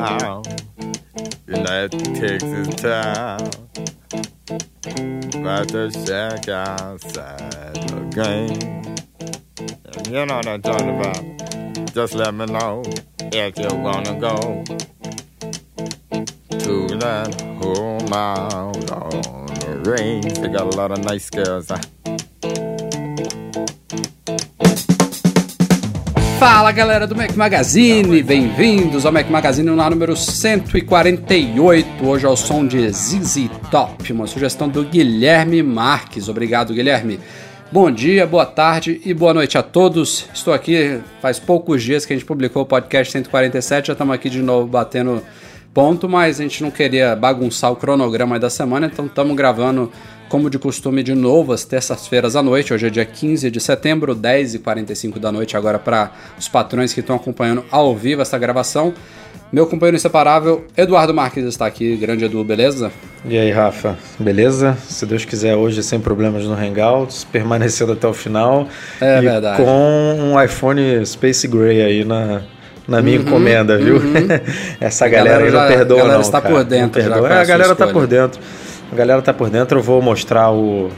Round United Texas town. About to shack outside the game. You know what I'm talking about. Just let me know if you wanna go To that home out on the range. They got a lot of nice girls huh? Fala galera do Mac Magazine, bem-vindos ao Mac Magazine no número 148. Hoje é o som de ZZ Top, uma sugestão do Guilherme Marques. Obrigado, Guilherme. Bom dia, boa tarde e boa noite a todos. Estou aqui faz poucos dias que a gente publicou o podcast 147, já estamos aqui de novo batendo ponto, mas a gente não queria bagunçar o cronograma da semana, então estamos gravando como de costume, de novo, às terças-feiras à noite. Hoje é dia 15 de setembro, 10h45 da noite, agora para os patrões que estão acompanhando ao vivo essa gravação. Meu companheiro inseparável, Eduardo Marques, está aqui. Grande Edu, beleza? E aí, Rafa, beleza? Se Deus quiser, hoje sem problemas no Hangouts, permanecendo até o final. É verdade. Com um iPhone Space Gray aí na, na minha Uhum, encomenda, viu? uhum. Essa A galera, galera já- não perdoa, a galera não. está por dentro Não já perdoa. É, a essa galera tá escolha. por dentro. A galera tá por dentro. Eu vou mostrar o,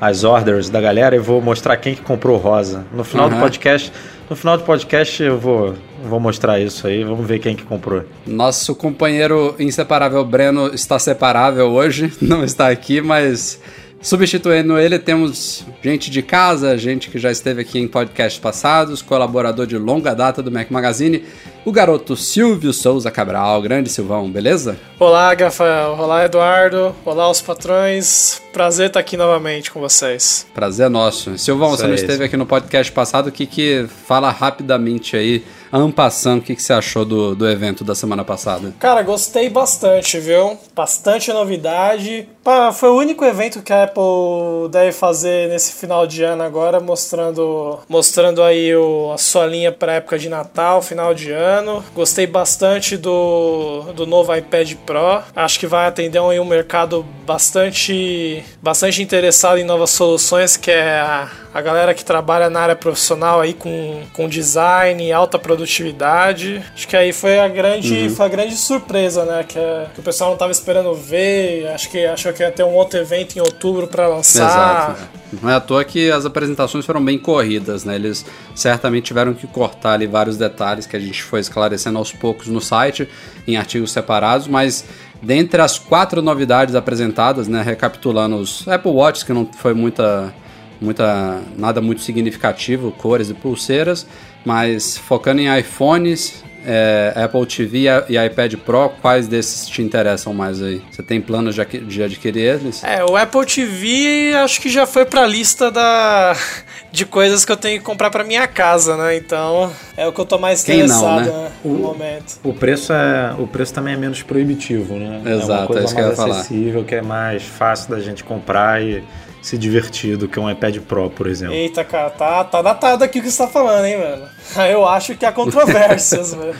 as orders da galera e vou mostrar quem que comprou rosa. No final do Uhum. podcast, no final do podcast eu vou, vou mostrar isso aí. Vamos ver quem que comprou. Nosso companheiro inseparável Breno está separável hoje, não está aqui, mas substituindo ele temos gente de casa, gente que já esteve aqui em podcasts passados, colaborador de longa data do Mac Magazine, o garoto Silvio Souza Cabral, grande Silvão, beleza? Olá, Rafael. Olá, Eduardo. Olá, os patrões. Prazer estar aqui novamente com vocês. Prazer nosso. Silvão, Isso você não aí, esteve aqui no podcast passado, o que que fala rapidamente aí, ampassando, o que que você achou do, do evento da semana passada? Cara, gostei bastante, viu? Bastante novidade. Foi o único evento que a Apple deve fazer nesse final de ano agora, mostrando, mostrando aí o, a sua linha para época de Natal, final de ano. Gostei bastante do, do novo iPad Pro. Acho que vai atender um, um mercado bastante, bastante interessado em novas soluções, que é a, a galera que trabalha na área profissional aí com, com design, alta produtividade. Acho que aí foi a grande, foi a grande surpresa, né? Que, que o pessoal não tava esperando ver. Acho que achou que ia ter um outro evento em outubro para lançar. Exato. Não é à toa que as apresentações foram bem corridas, né? Eles certamente tiveram que cortar ali vários detalhes que a gente foi esclarecendo aos poucos no site, em artigos separados, mas dentre as quatro novidades apresentadas, né? Recapitulando os Apple Watch, que não foi muita. Muita, nada muito significativo, cores e pulseiras, mas focando em iPhones, é, Apple TV e iPad Pro, quais desses te interessam mais aí? Você tem planos de, adquirir eles? É, o Apple TV acho que já foi pra lista da de coisas que eu tenho que comprar pra minha casa, né? Então, é o que eu tô mais Quem não, interessado né? né, no momento. O preço, é, o preço também é menos proibitivo, né? é Exato, uma é coisa isso que eu ia mais falar. acessível, que é mais fácil da gente comprar e se divertir do que um iPad Pro, por exemplo. Eita, cara, tá, tá datado aqui o que você tá falando, hein, mano? Eu acho que há controvérsias, velho.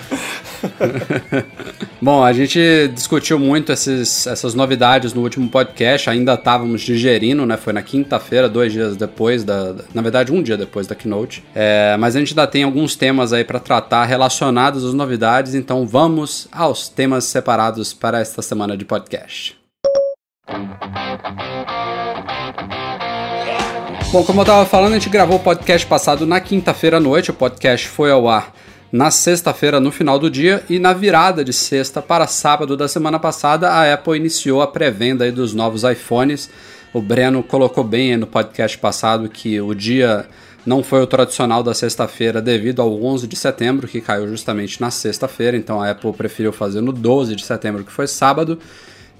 Bom, a gente discutiu muito esses, essas novidades no último podcast, ainda estávamos digerindo, né? Foi na quinta-feira, dois dias depois da. Na verdade, um dia depois da keynote. É, mas a gente ainda tem alguns temas aí para tratar relacionados às novidades, então vamos aos temas separados para esta semana de podcast. Bom, como eu estava falando, a gente gravou o podcast passado na quinta-feira à noite. O podcast foi ao ar na sexta-feira, no final do dia, e na virada de sexta para sábado da semana passada, a Apple iniciou a pré-venda dos novos iPhones. O Breno colocou bem no podcast passado que o dia não foi o tradicional da sexta-feira devido ao 11 de setembro, que caiu justamente na sexta-feira, então a Apple preferiu fazer no 12 de setembro, que foi sábado.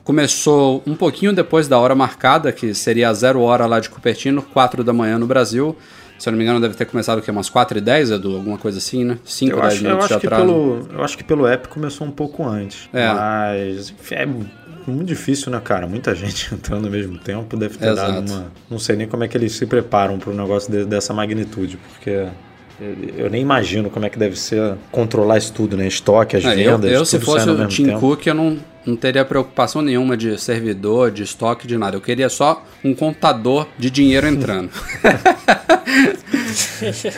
Começou um pouquinho depois da hora marcada, que seria a zero hora lá de Cupertino, 4 da manhã no Brasil. Se eu não me engano, deve ter começado o quê? Umas 4 e 10, Edu? Alguma coisa assim, né? 5 eu 10 acho, eu minutos acho de que atraso. pelo Eu acho que pelo app começou um pouco antes. É. Mas é muito difícil, né, cara? Muita gente entrando ao mesmo tempo deve ter Exato. dado uma. Não sei nem como é que eles se preparam para um negócio de- dessa magnitude, porque. Eu- Eu nem imagino como é que deve ser controlar isso tudo, né? Estoque, as É, eu, vendas, eu, se tudo fosse o Tim tempo. Cook, eu não, não teria preocupação nenhuma de servidor, de estoque, de nada. Eu queria só um contador de dinheiro entrando.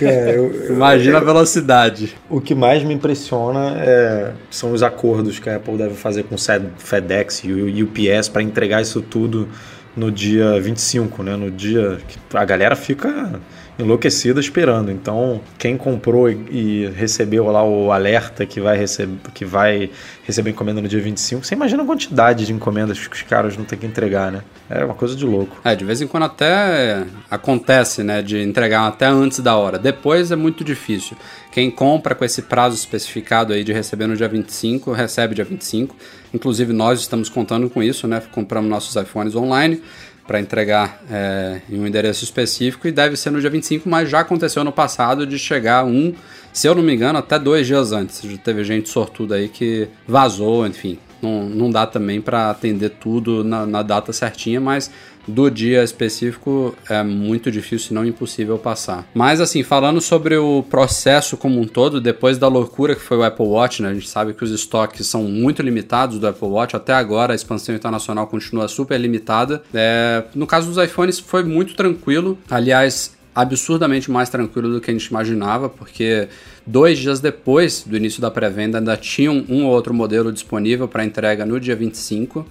É, eu- eu- Imagina a velocidade. O que mais me impressiona é- são os acordos que a Apple deve fazer com o FedEx e o UPS para entregar isso tudo no dia 25, né? No dia que a galera fica enlouquecida esperando. Então, quem comprou e, recebeu lá o alerta que vai, receber, que vai receber encomenda no dia 25, você imagina a quantidade de encomendas que os caras não têm que entregar, né? É uma coisa de louco. É, de vez em quando até acontece, né, de entregar até antes da hora. Depois é muito difícil. Quem compra com esse prazo especificado aí de receber no dia 25, recebe dia 25. Inclusive nós estamos contando com isso, né? Compramos nossos iPhones online para entregar é, em um endereço específico e deve ser no dia 25, mas já aconteceu no passado de chegar um, se eu não me engano, até dois dias antes. Já teve gente sortuda aí que vazou, enfim. Não, não dá também para atender tudo na, na data certinha, mas do dia específico é muito difícil, se não impossível passar. Mas assim, falando sobre o processo como um todo, depois da loucura que foi o Apple Watch, né? A gente sabe que os estoques são muito limitados do Apple Watch, até agora a expansão internacional continua super limitada. É, no caso dos iPhones foi muito tranquilo. Aliás, absurdamente mais tranquilo do que a gente imaginava, porque dois dias depois do início da pré-venda ainda tinham um ou outro modelo disponível para entrega no dia 25.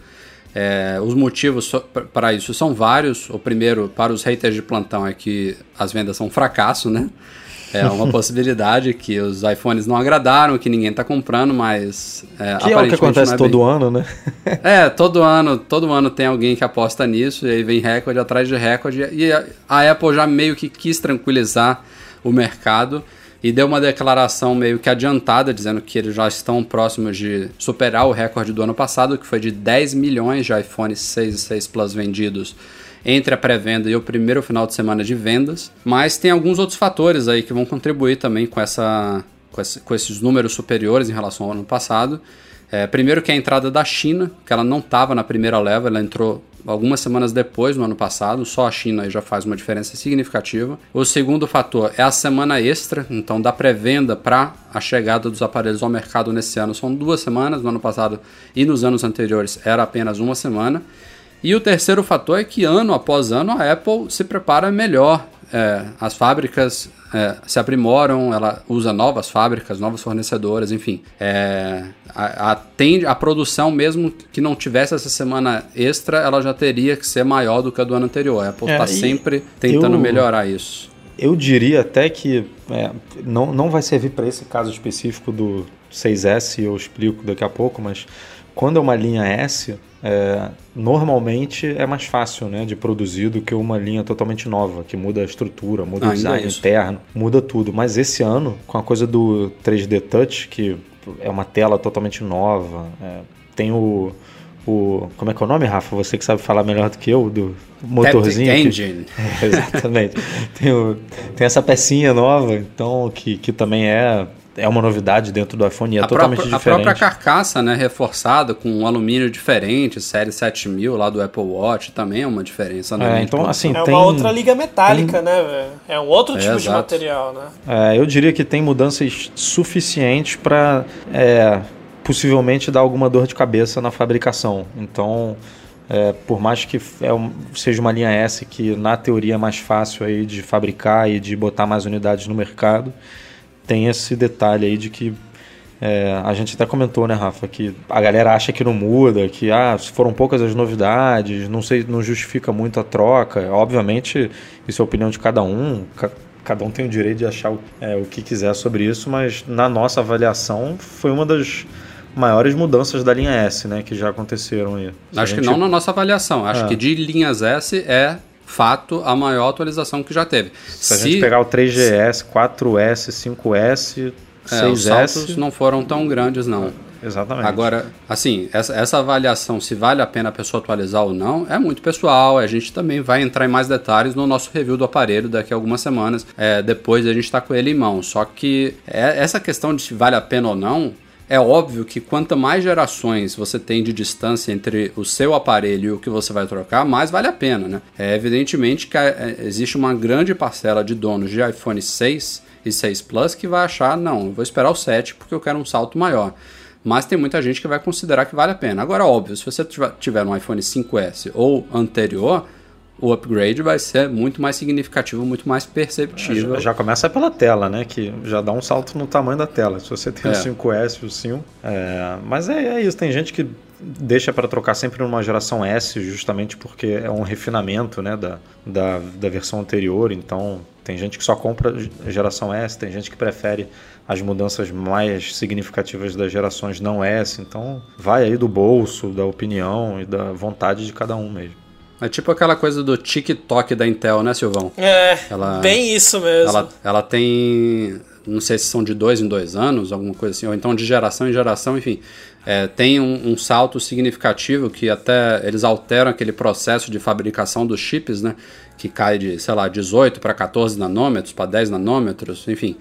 É, os motivos para isso são vários. O primeiro, para os haters de plantão, é que as vendas são um fracasso, né? É uma possibilidade que os iPhones não agradaram, que ninguém está comprando, mas. É, Que é o que acontece não é todo ano, né? é, todo ano, todo ano tem alguém que aposta nisso, e aí vem recorde atrás de recorde. E a Apple já meio que quis tranquilizar o mercado e deu uma declaração meio que adiantada, dizendo que eles já estão próximos de superar o recorde do ano passado, que foi de 10 milhões de iPhones 6 e 6 Plus vendidos entre a pré-venda e o primeiro final de semana de vendas. Mas tem alguns outros fatores aí que vão contribuir também com, essa, com, esse- com esses números superiores em relação ao ano passado. É, primeiro que é a entrada da China, que ela não estava na primeira leva, ela entrou algumas semanas depois, no ano passado, só a China aí já faz uma diferença significativa. O segundo fator é a semana extra, então da pré-venda para a chegada dos aparelhos ao mercado nesse ano são duas semanas, no ano passado e nos anos anteriores era apenas uma semana. E o terceiro fator é que ano após ano a Apple se prepara melhor. É, as fábricas é, se aprimoram, ela usa novas fábricas, novas fornecedoras, enfim. É, a, a, tende, a produção, mesmo que não tivesse essa semana extra, ela já teria que ser maior do que a do ano anterior. A Apple É, está e sempre tentando eu- melhorar isso. Eu diria até que é, não, não vai servir para esse caso específico do 6S, eu explico daqui a pouco, mas quando é uma linha S, é, normalmente é mais fácil né, de produzir do que uma linha totalmente nova, que muda a estrutura, muda Ah, o design isso. interno, muda tudo. Mas esse ano, com a coisa do 3D Touch, que é uma tela totalmente nova, é, tem o, o. Como é que é o nome, Rafa? Você que sabe falar melhor do que eu, do motorzinho. Taptic que- Engine. é, exatamente. tem, o- tem essa pecinha nova, então, que, que também é, é uma novidade dentro do iPhone e é a, totalmente própria, a diferente. própria carcaça, né, reforçada com um alumínio diferente, série 7000 lá do Apple Watch, também é uma diferença. na É, de então, assim, É tem, uma outra liga metálica, né, velho? É um outro É, tipo de exato. material, né? é, eu diria que tem mudanças suficientes para possivelmente dar alguma dor de cabeça na fabricação. Então, é, por mais que é um- seja uma linha S que na teoria é mais fácil aí de fabricar e de botar mais unidades no mercado, tem esse detalhe aí de que é, a gente até comentou, né, Rafa, que a galera acha que não muda, que ah, foram poucas as novidades, não sei, não justifica muito a troca. Obviamente, isso é a opinião de cada um. ca- Cada um tem o direito de achar o, é, o que quiser sobre isso, mas na nossa avaliação foi uma das maiores mudanças da linha S, né, que já aconteceram aí. Acho que gente- não na nossa avaliação. Acho É. que de linhas S é fato a maior atualização que já teve. Se a gente pegar o 3GS, 4S, 5S, é, os 6S, saltos não foram tão grandes, não. Exatamente. Agora, assim, essa, essa avaliação, se vale a pena a pessoa atualizar ou não, é muito pessoal. A gente também vai entrar em mais detalhes no nosso review do aparelho daqui a algumas semanas, é, depois a gente está com ele em mão. Só que é, essa questão de se vale a pena ou não, é óbvio que quanto mais gerações você tem de distância entre o seu aparelho e o que você vai trocar, mais vale a pena, né? É evidentemente que é, existe uma grande parcela de donos de iPhone 6 e 6 Plus que vai achar, não, vou esperar o 7 porque eu quero um salto maior. Mas tem muita gente que vai considerar que vale a pena. Agora, óbvio, se você tiver um iPhone 5S ou anterior, o upgrade vai ser muito mais significativo, muito mais perceptível. Já, já, começa pela tela, né? Que já dá um salto no tamanho da tela. Se você tem é. o 5S, o 5. É, mas é, é, isso, tem gente que deixa para trocar sempre numa geração S, justamente porque é um refinamento né, da, da, da versão anterior. Então tem gente que só compra geração S, tem gente que prefere as mudanças mais significativas das gerações não S. Então vai aí do bolso, da opinião e da vontade de cada um mesmo. É tipo aquela coisa do TikTok da Intel, né, Silvão? É, ela, bem isso mesmo. Ela, ela tem, não sei se são de dois em dois anos, alguma coisa assim, ou então de geração em geração, enfim. É, tem um, um, salto significativo que até eles alteram aquele processo de fabricação dos chips, né? Que cai de, sei lá, 18 para 14 nanômetros, para 10 nanômetros, enfim.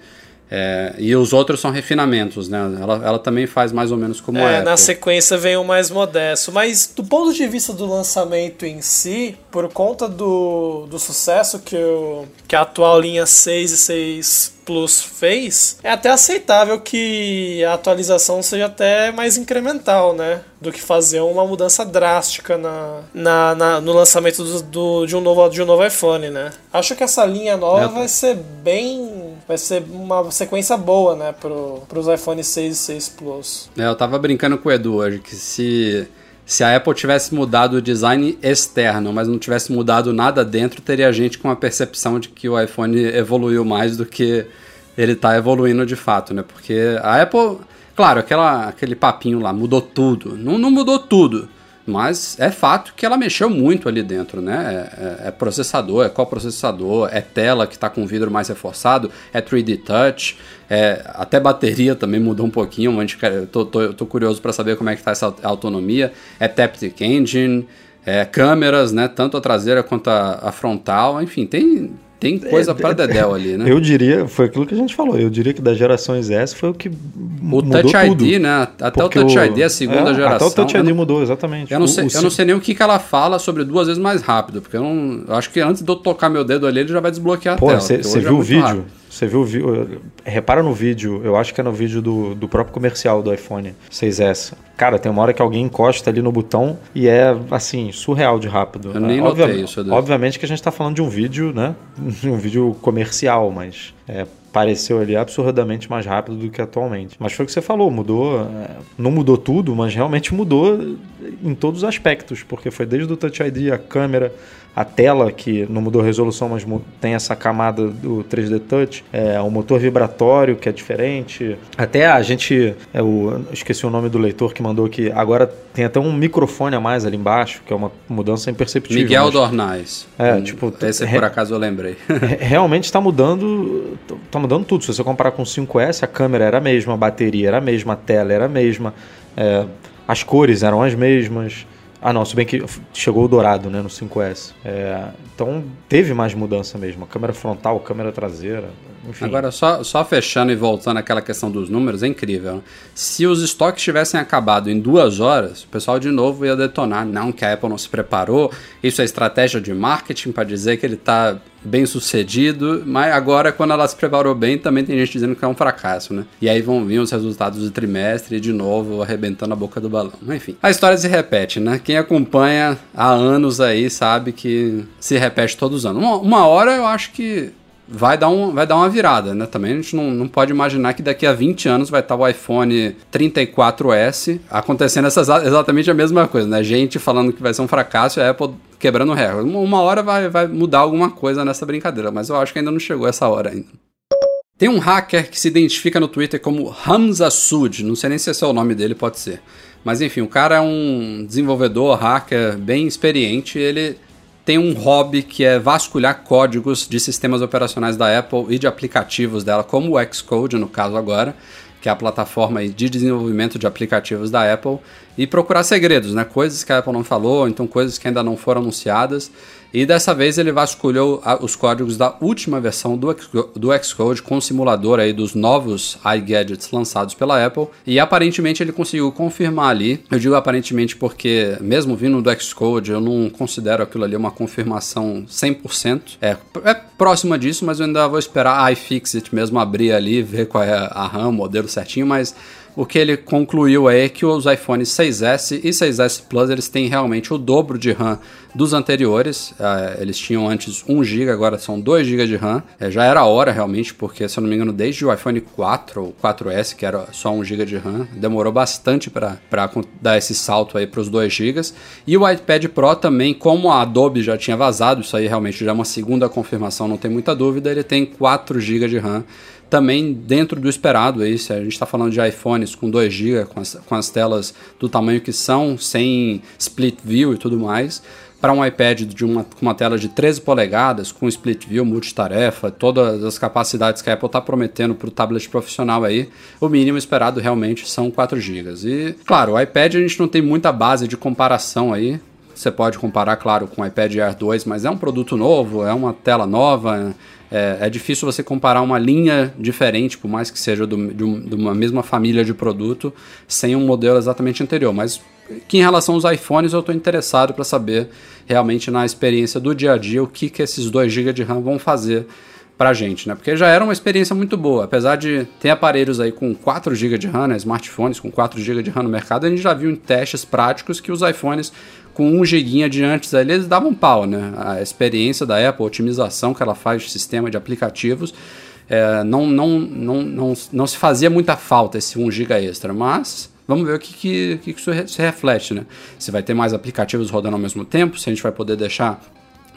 É, e os outros são refinamentos, né? Ela, ela também faz mais ou menos como é. Na sequência vem o mais modesto. Mas do ponto de vista do lançamento em si, por conta do, do sucesso que, o, que a atual linha 6 e 6 Plus fez, é até aceitável que a atualização seja até mais incremental, né? Do que fazer uma mudança drástica na, na, na no lançamento do, do, de, um novo, de um novo iPhone, né? Acho que essa linha nova é. vai ser bem. Vai ser uma sequência boa, né? Pro, pros iPhone 6 e 6 Plus. É, eu tava brincando com o Edu hoje que se se a Apple tivesse mudado o design externo, mas não tivesse mudado nada dentro, teria gente com a percepção de que o iPhone evoluiu mais do que ele está evoluindo de fato, né? Porque a Apple, claro, aquela, aquele papinho lá mudou tudo. Não, não mudou tudo, mas é fato que ela mexeu muito ali dentro, né? É, é, é processador, é coprocessador, é tela que está com vidro mais reforçado, é 3D Touch, é, até bateria também mudou um pouquinho, mas tô, tô, tô curioso para saber como é que está essa autonomia. É Taptic Engine, é, câmeras, né? Tanto a traseira quanto a, a frontal, enfim, tem, tem coisa é, para Dedel ali, né? Eu diria, foi aquilo que a gente falou, eu diria que das gerações S foi o que o Touch tudo, ID, né? Até o Touch ID, a segunda é, geração. Até o Touch ID mudou, exatamente. Eu não, sei, o, eu não sei nem o que, que ela fala sobre duas vezes mais rápido, porque eu não. Eu acho que antes de eu tocar meu dedo ali, ele já vai desbloquear Pô, a tela. Você viu é o vídeo? Rápido. Você viu, viu, repara no vídeo, eu acho que é no vídeo do, do próprio comercial do iPhone 6S. Cara, tem uma hora que alguém encosta ali no botão e é, assim, surreal de rápido. Eu nem Obvia notei isso. Obviamente que a gente está falando de um vídeo, né? um vídeo comercial, mas é, pareceu ali absurdamente mais rápido do que atualmente. Mas foi o que você falou, mudou, é, não mudou tudo, mas realmente mudou em todos os aspectos, porque foi desde o Touch ID, a câmera, a tela, que não mudou a resolução, mas tem essa camada do 3D Touch, é, o motor vibratório, que é diferente. Até a gente, é, o, esqueci o nome do leitor que mandou que agora tem até um microfone a mais ali embaixo, que é uma mudança imperceptível. Miguel mas... Dornais. É, hum, tipo... Esse por acaso eu lembrei. realmente está mudando, tá mudando tudo. Se você comparar com o 5S, a câmera era a mesma, a bateria era a mesma, a tela era a mesma, é, as cores eram as mesmas. Ah, não, se bem que chegou o dourado, né, no 5S. É, então teve mais mudança mesmo. A câmera frontal, câmera traseira, enfim. Agora, só, só fechando e voltando àquela questão dos números, é incrível. Né? Se os estoques tivessem acabado em duas horas, o pessoal de novo ia detonar. Não, que a Apple não se preparou. Isso é estratégia de marketing para dizer que ele está bem sucedido, mas agora quando ela se preparou bem, também tem gente dizendo que é um fracasso, né? E aí vão vir os resultados do trimestre e de novo arrebentando a boca do balão. Enfim, a história se repete, né? Quem acompanha há anos aí sabe que se repete todos os anos. Uma, uma hora eu acho que vai dar, um, vai dar uma virada, né? Também a gente não, não pode imaginar que daqui a 20 anos vai estar o iPhone 34S acontecendo essa, exatamente a mesma coisa, né? Gente falando que vai ser um fracasso e a Apple quebrando recorde. Uma hora vai, vai mudar alguma coisa nessa brincadeira, mas eu acho que ainda não chegou essa hora ainda. Tem um hacker que se identifica no Twitter como Hamza Sud, não sei nem se esse é o nome dele, pode ser. Mas enfim, o cara é um desenvolvedor, hacker bem experiente, ele tem um hobby que é vasculhar códigos de sistemas operacionais da Apple e de aplicativos dela, como o Xcode, no caso agora. que é a plataforma de desenvolvimento de aplicativos da Apple, e procurar segredos, né? Coisas que a Apple não falou, então coisas que ainda não foram anunciadas. E dessa vez ele vasculhou os códigos da última versão do, do Xcode com o simulador aí dos novos iGadgets lançados pela Apple. E aparentemente ele conseguiu confirmar ali. Eu digo aparentemente porque, mesmo vindo do Xcode, eu não considero aquilo ali uma confirmação 100%. É, é próxima disso, mas eu ainda vou esperar a iFixit mesmo abrir ali, ver qual é a RAM, o modelo certinho, mas o que ele concluiu é que os iPhones 6S e 6S Plus eles têm realmente o dobro de RAM dos anteriores. Uh, eles tinham antes 1 GB, agora são 2 GB de RAM. É, já era hora realmente, porque se eu não me engano, desde o iPhone 4 ou 4S, que era só 1 GB de RAM, demorou bastante para dar esse salto aí para os 2 GB. E o iPad Pro também, como a Adobe já tinha vazado, isso aí realmente já é uma segunda confirmação, não tem muita dúvida, ele tem 4 GB de RAM também dentro do esperado. Aí, se a gente está falando de iPhones com 2 GB, com com as telas do tamanho que são, sem split view e tudo mais, para um iPad de uma, com uma tela de 13 polegadas, com split view, multitarefa, todas as capacidades que a Apple está prometendo para o tablet profissional aí, o mínimo esperado realmente são 4 GB. E, claro, o iPad a gente não tem muita base de comparação aí. Você pode comparar, claro, com o iPad Air 2, mas é um produto novo, é uma tela nova, é, é, difícil você comparar uma linha diferente, por mais que seja do, de, um, de, uma mesma família de produto, sem um modelo exatamente anterior. Mas que em relação aos iPhones eu estou interessado para saber realmente na experiência do dia a dia o que, que esses 2 GB de RAM vão fazer para a gente, né? Porque já era uma experiência muito boa. Apesar de ter aparelhos aí com 4 GB de RAM, né? smartphones com 4 GB de RAM no mercado, a gente já viu em testes práticos que os iPhones com 1 GB de antes ali, eles davam pau, né? A experiência da Apple, a otimização que ela faz de sistema de aplicativos, é, não, não, não, não, não se fazia muita falta esse 1 GB extra, mas vamos ver o que, que, que isso se reflete, né? Se vai ter mais aplicativos rodando ao mesmo tempo, se a gente vai poder deixar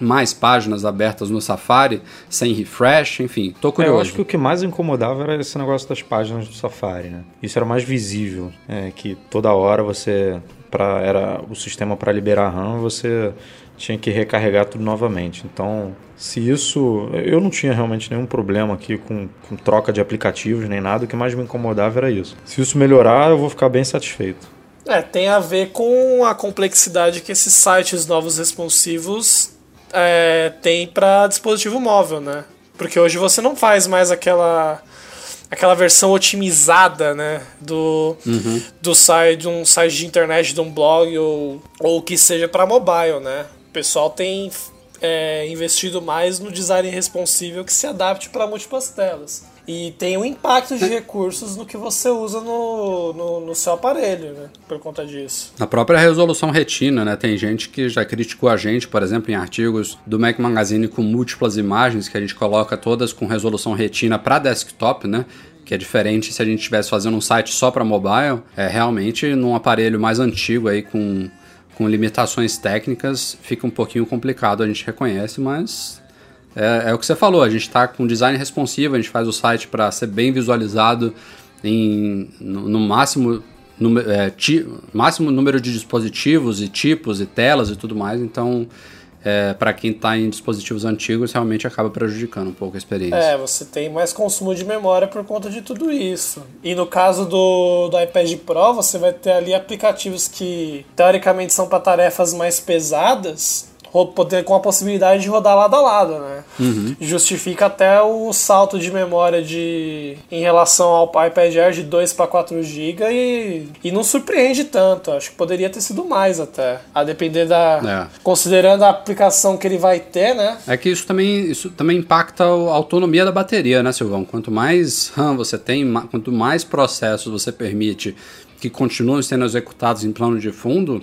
mais páginas abertas no Safari, sem refresh, enfim, tô curioso. É, eu acho que o que mais incomodava era esse negócio das páginas do Safari, né? Isso era mais visível, é, que toda hora você para era o sistema para liberar RAM, você tinha que recarregar tudo novamente. Então, se isso. Eu não tinha realmente nenhum problema aqui com, com, troca de aplicativos nem nada, o que mais me incomodava era isso. Se isso melhorar, eu vou ficar bem satisfeito. É, tem a ver com a complexidade que esses sites novos responsivos é, têm para dispositivo móvel, né? Porque hoje você não faz mais aquela aquela versão otimizada, né, do, uhum. do site, de um site de internet, de um blog ou ou que seja para mobile, né? O pessoal tem é, investido mais no design responsível que se adapte para múltiplas telas. E tem um impacto de recursos no que você usa no, no, no, seu aparelho, né? Por conta disso. Na própria resolução retina, né? Tem gente que já criticou a gente, por exemplo, em artigos do Mac Magazine com múltiplas imagens que a gente coloca todas com resolução retina para desktop, né? que é diferente se a gente estivesse fazendo um site só para mobile, é realmente num aparelho mais antigo aí com, com limitações técnicas fica um pouquinho complicado, a gente reconhece, mas é, é o que você falou, a gente está com design responsivo, a gente faz o site para ser bem visualizado em, no, no máximo, no, é, ti, máximo número de dispositivos e tipos e telas e tudo mais, então é, para quem está em dispositivos antigos, realmente acaba prejudicando um pouco a experiência. É, você tem mais consumo de memória por conta de tudo isso. E no caso do, do iPad Pro, você vai ter ali aplicativos que teoricamente são para tarefas mais pesadas com a possibilidade de rodar lado a lado, né? Uhum. Justifica até o salto de memória de em relação ao iPad Air de 2 para 4 GB e, e não surpreende tanto. Acho que poderia ter sido mais até. A depender da. É. Considerando a aplicação que ele vai ter, né? É que isso também, isso também impacta a autonomia da bateria, né, Silvão? Quanto mais RAM você tem, quanto mais processos você permite que continuem sendo executados em plano de fundo,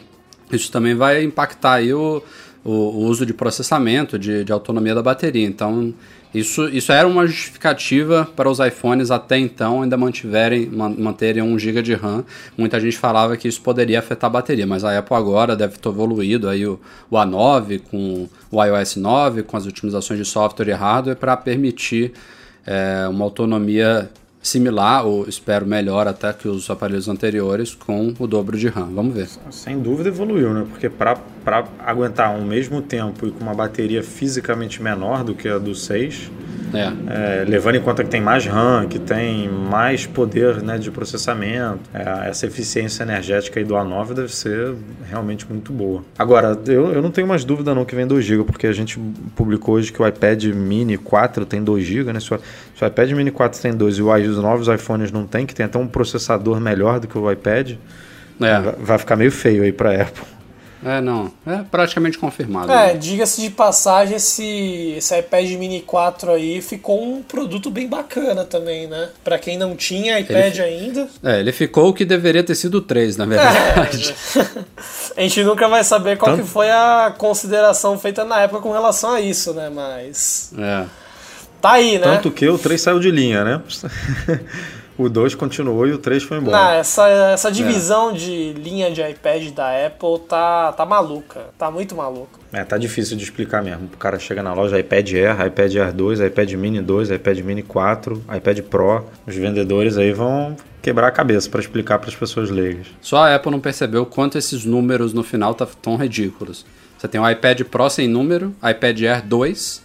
isso também vai impactar aí o o, o uso de processamento, de, de, autonomia da bateria. Então, isso, isso era uma justificativa para os iPhones até então ainda mantiverem, manterem 1 GB de RAM. Muita gente falava que isso poderia afetar a bateria, mas a Apple agora deve ter evoluído aí o, o A9 com o iOS 9, com as otimizações de software e hardware para permitir é, uma autonomia similar, ou espero melhor até que os aparelhos anteriores, com o dobro de RAM. Vamos ver. Sem dúvida evoluiu, né? Porque para aguentar um mesmo tempo e com uma bateria fisicamente menor do que a do 6, É, levando em conta que tem mais RAM, que tem mais poder né, de processamento, é, essa eficiência energética do A9 deve ser realmente muito boa. Agora, eu, eu não tenho mais dúvida não que vem 2 GB, porque a gente publicou hoje que o iPad Mini 4 tem 2 GB, né? Se o, se o iPad Mini 4 tem 2 e os novos iPhones não tem, que tem até um processador melhor do que o iPad, É. vai, vai ficar meio feio aí para Apple. É, não. É praticamente confirmado. É, né? diga-se de passagem, esse, esse iPad Mini 4 aí ficou um produto bem bacana também, né? Pra quem não tinha iPad ainda. É, ele ficou o que deveria ter sido 3, na verdade. A gente nunca vai saber qual Tanto- que foi a consideração feita na época com relação a isso, né? Mas. É. Tá aí, né? Tanto que o 3 saiu de linha, né? O 2 continuou e o 3 foi embora. Não, essa, essa divisão de linha de iPad da Apple tá, tá maluca. Tá muito maluca. É, tá difícil de explicar mesmo. O cara chega na loja, iPad Air, iPad Air 2, iPad Mini 2, iPad Mini 4, iPad Pro. Os vendedores aí vão quebrar a cabeça para explicar para as pessoas leigas. Só a Apple não percebeu quanto esses números no final tá tão ridículos. Você tem o iPad Pro sem número, iPad Air 2,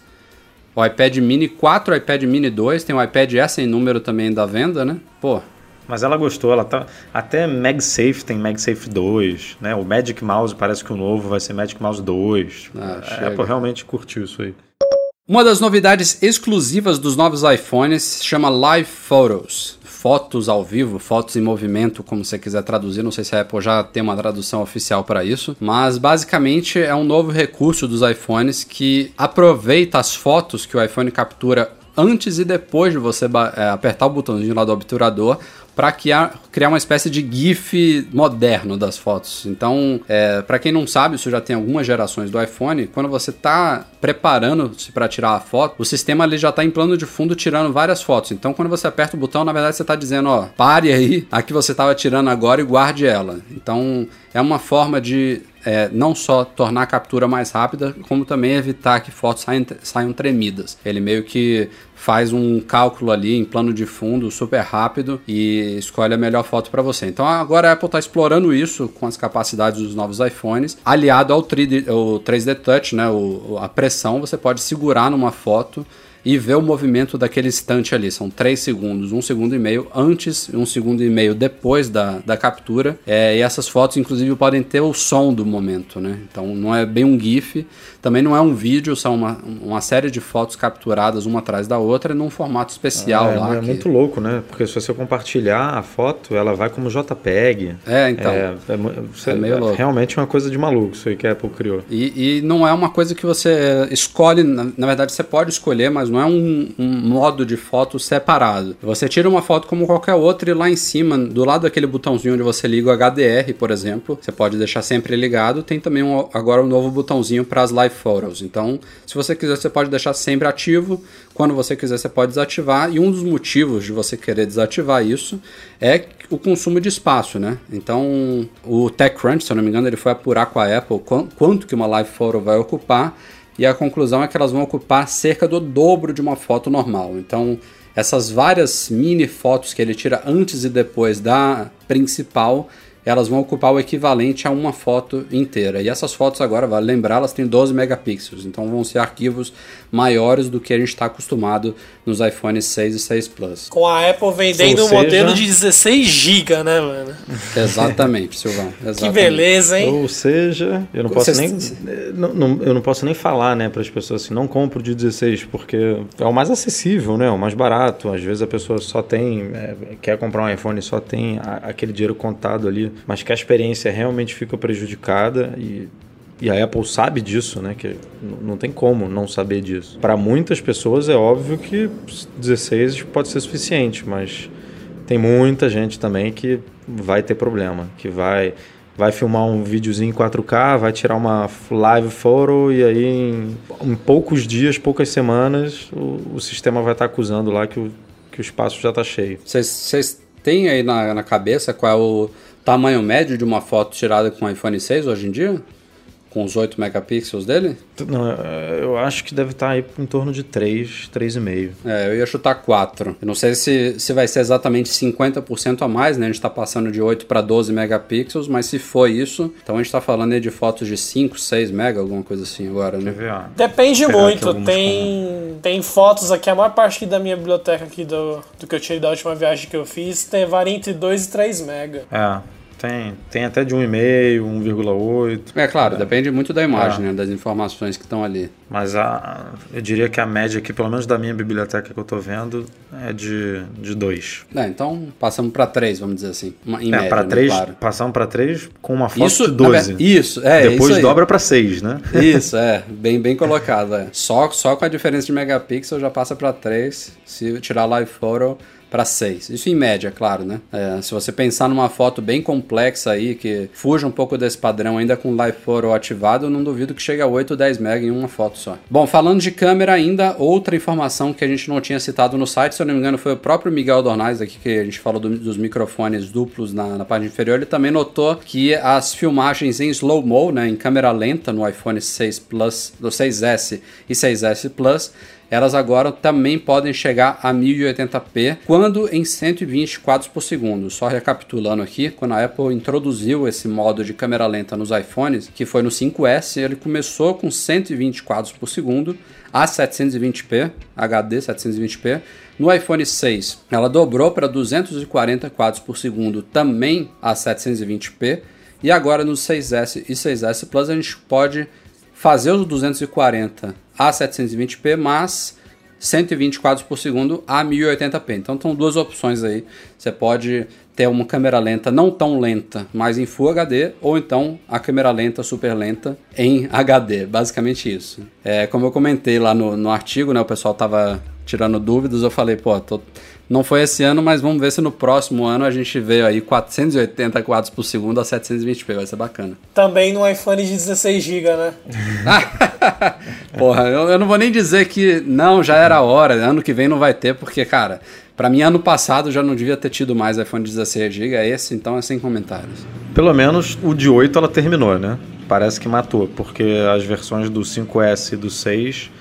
o iPad Mini 4, o iPad Mini 2, tem o iPad Air sem número também da venda, né? Pô, Mas ela gostou, ela tá. Até MagSafe tem MagSafe 2, né? O Magic Mouse parece que o novo vai ser Magic Mouse 2. Ah, a chega. Apple realmente curtiu isso aí. Uma das novidades exclusivas dos novos iPhones se chama Live Photos. Fotos ao vivo, fotos em movimento, como você quiser traduzir. Não sei se a Apple já tem uma tradução oficial para isso, mas basicamente é um novo recurso dos iPhones que aproveita as fotos que o iPhone captura antes e depois de você é, apertar o botãozinho lá do obturador para criar, criar uma espécie de GIF moderno das fotos. Então, é, para quem não sabe, isso já tem algumas gerações do iPhone, quando você está preparando-se para tirar a foto, o sistema ele já está em plano de fundo tirando várias fotos. Então, quando você aperta o botão, na verdade você está dizendo, ó, pare aí a que você estava tirando agora e guarde ela. Então, é uma forma de é, não só tornar a captura mais rápida, como também evitar que fotos saiam, saiam tremidas. Ele meio que faz um cálculo ali em plano de fundo super rápido e escolhe a melhor foto para você. Então agora a Apple está explorando isso com as capacidades dos novos iPhones, aliado ao 3D, o 3D Touch, né, o, a pressão, você pode segurar numa foto e ver o movimento daquele instante ali. São 3 segundos, um segundo e meio antes e um segundo e meio depois da, da captura. É, e essas fotos, inclusive, podem ter o som do momento, né? Então não é bem um GIF, também não é um vídeo, são uma, uma série de fotos capturadas uma atrás da outra num formato especial é, lá. é que- muito louco, né? Porque se você compartilhar a foto, ela vai como JPEG. É, então. É, é É meio louco. realmente uma coisa de maluco isso aí que a Apple criou. E, e não é uma coisa que você escolhe, na, na verdade você pode escolher, mas não é um, um modo de foto separado. Você tira uma foto como qualquer outra e lá em cima, do lado daquele botãozinho onde você liga o HDR, por exemplo, você pode deixar sempre ligado. Tem também um- agora um novo botãozinho para as live photos. Então, se você quiser, você pode deixar sempre ativo. Quando você quiser, você pode desativar. E um dos motivos de você querer desativar isso é o consumo de espaço, né? Então, o TechCrunch, se eu não me engano, ele foi apurar com a Apple quan- quanto que uma live photo vai ocupar. E a conclusão é que elas vão ocupar cerca do dobro de uma foto normal. Então, essas várias mini fotos que ele tira antes e depois da principal, elas vão ocupar o equivalente a uma foto inteira. E essas fotos agora, vale lembrar, elas têm 12 megapixels, então vão ser arquivos maiores do que a gente está acostumado nos iPhones 6 e 6 Plus. Com a Apple vendendo Ou um modelo seja- de 16 GB, né, mano? Exatamente, Silvão. Que exatamente. beleza, hein? Ou seja, eu não posso Vocês- nem não, não- eu não posso nem falar, né, para as pessoas assim, não compro de 16 porque é o mais acessível, né, o mais barato. Às vezes a pessoa só tem é, quer comprar um iPhone só tem a- aquele dinheiro contado ali, mas que a experiência realmente fica prejudicada e e a Apple sabe disso, né? Que não tem como não saber disso. Para muitas pessoas é óbvio que 16 pode ser suficiente, mas tem muita gente também que vai ter problema, que vai vai filmar um videozinho em 4K, vai tirar uma live photo e aí em, em poucos dias, poucas semanas, o, o sistema vai estar acusando lá que o, que o espaço já está cheio. Vocês têm aí na, na cabeça qual é o tamanho médio de uma foto tirada com iPhone 6 hoje em dia? Com os 8 megapixels dele? Não, é, eu acho que deve estar aí em torno de 3, 3,5. É, eu ia chutar 4. Eu não sei se, se vai ser exatamente 50% a mais, né? A gente está passando de 8 para 12 megapixels, mas se for isso, então a gente está falando aí de fotos de 5, 6 mega, alguma coisa assim agora, né? Depende muito. Tem, tem fotos aqui, a maior parte da minha biblioteca aqui do, do que eu tirei da última viagem que eu fiz, tem varia entre 2 e 3 mega. É. Tem, tem até de 1,5, 1,8. É claro, é. depende muito da imagem, é. né, das informações que estão ali. Mas a, eu diria que a média aqui, pelo menos da minha biblioteca que eu estou vendo, é de 2. De dois. é, então passamos para 3, vamos dizer assim. Em é, média, né, claro. Passamos para 3 com uma foto isso, de 12. Isso, é. Depois isso dobra para 6, né? Isso, é. Bem, bem colocado. É. Só, só com a diferença de megapixel já passa para 3. Se tirar live photo para 6. Isso em média, claro, né? É, se você pensar numa foto bem complexa aí, que fuja um pouco desse padrão ainda com Live Photo ativado, não duvido que chegue a 8 ou 10 MB em uma foto só. Bom, falando de câmera ainda, outra informação que a gente não tinha citado no site, se eu não me engano foi o próprio Miguel Dornais aqui, que a gente falou do, dos microfones duplos na, na página inferior, ele também notou que as filmagens em slow-mo, né, em câmera lenta no iPhone 6 Plus, do 6S e 6S Plus, elas agora também podem chegar a 1080p quando em 120 quadros por segundo. Só recapitulando aqui, quando a Apple introduziu esse modo de câmera lenta nos iPhones, que foi no 5S, ele começou com 120 quadros por segundo a 720p, HD 720p. No iPhone 6, ela dobrou para 240 quadros por segundo, também a 720p. E agora no 6S e 6S Plus a gente pode fazer os 240 a 720p, mas 120 quadros por segundo a 1080p. Então são duas opções aí. Você pode ter uma câmera lenta não tão lenta, mas em Full HD, ou então a câmera lenta super lenta em HD. Basicamente isso. É, como eu comentei lá no, no artigo, né, o pessoal tava tirando dúvidas, eu falei, pô, tô não foi esse ano, mas vamos ver se no próximo ano a gente vê aí 480 quadros por segundo a 720p, vai ser bacana. Também no iPhone de 16 GB, né? Porra, eu, eu, não vou nem dizer que não, já era hora, ano que vem não vai ter, porque, cara, para mim ano passado já não devia ter tido mais iPhone de 16 GB, é esse então é sem comentários. Pelo menos o de 8 ela terminou, né? Parece que matou, porque as versões do 5S e do 6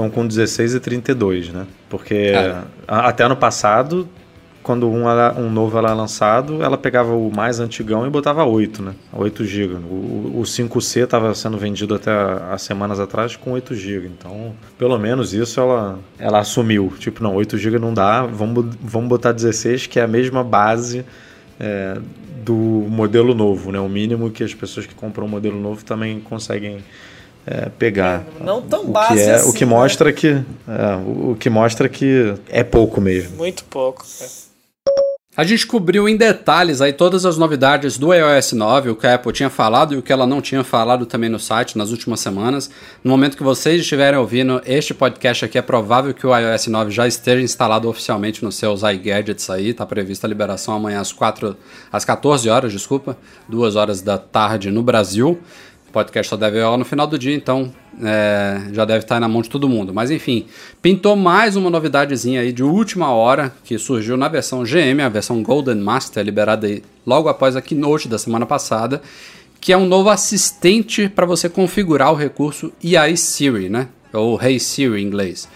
estão com 16 e 32, né? Porque é. até ano passado, quando um, um novo era lançado, ela pegava o mais antigão e botava 8, né? 8 GB. O, o 5C estava sendo vendido até há semanas atrás com 8 GB. Então, pelo menos isso ela, ela assumiu. Tipo, não, 8 GB não dá, vamos, vamos botar 16, que é a mesma base é, do modelo novo, né? O mínimo que as pessoas que compram um modelo novo também conseguem é, pegar. Não tão que é, assim, O que mostra né? que é, o, o, que mostra que é pouco mesmo. Muito pouco. É. A gente cobriu em detalhes aí todas as novidades do iOS 9, o que a Apple tinha falado e o que ela não tinha falado também no site nas últimas semanas. No momento que vocês estiverem ouvindo este podcast aqui, é provável que o iOS 9 já esteja instalado oficialmente nos seus iGadgets aí. Está prevista a liberação amanhã às, 4, às 14 horas, desculpa, 2 horas da tarde no Brasil. Podcast só deve ir no final do dia, então é, já deve estar na mão de todo mundo. Mas enfim, pintou mais uma novidadezinha aí de última hora que surgiu na versão GM, a versão Golden Master, liberada logo após a keynote da semana passada, que é um novo assistente para você configurar o recurso AI Siri, né? Ou Hey Siri em inglês.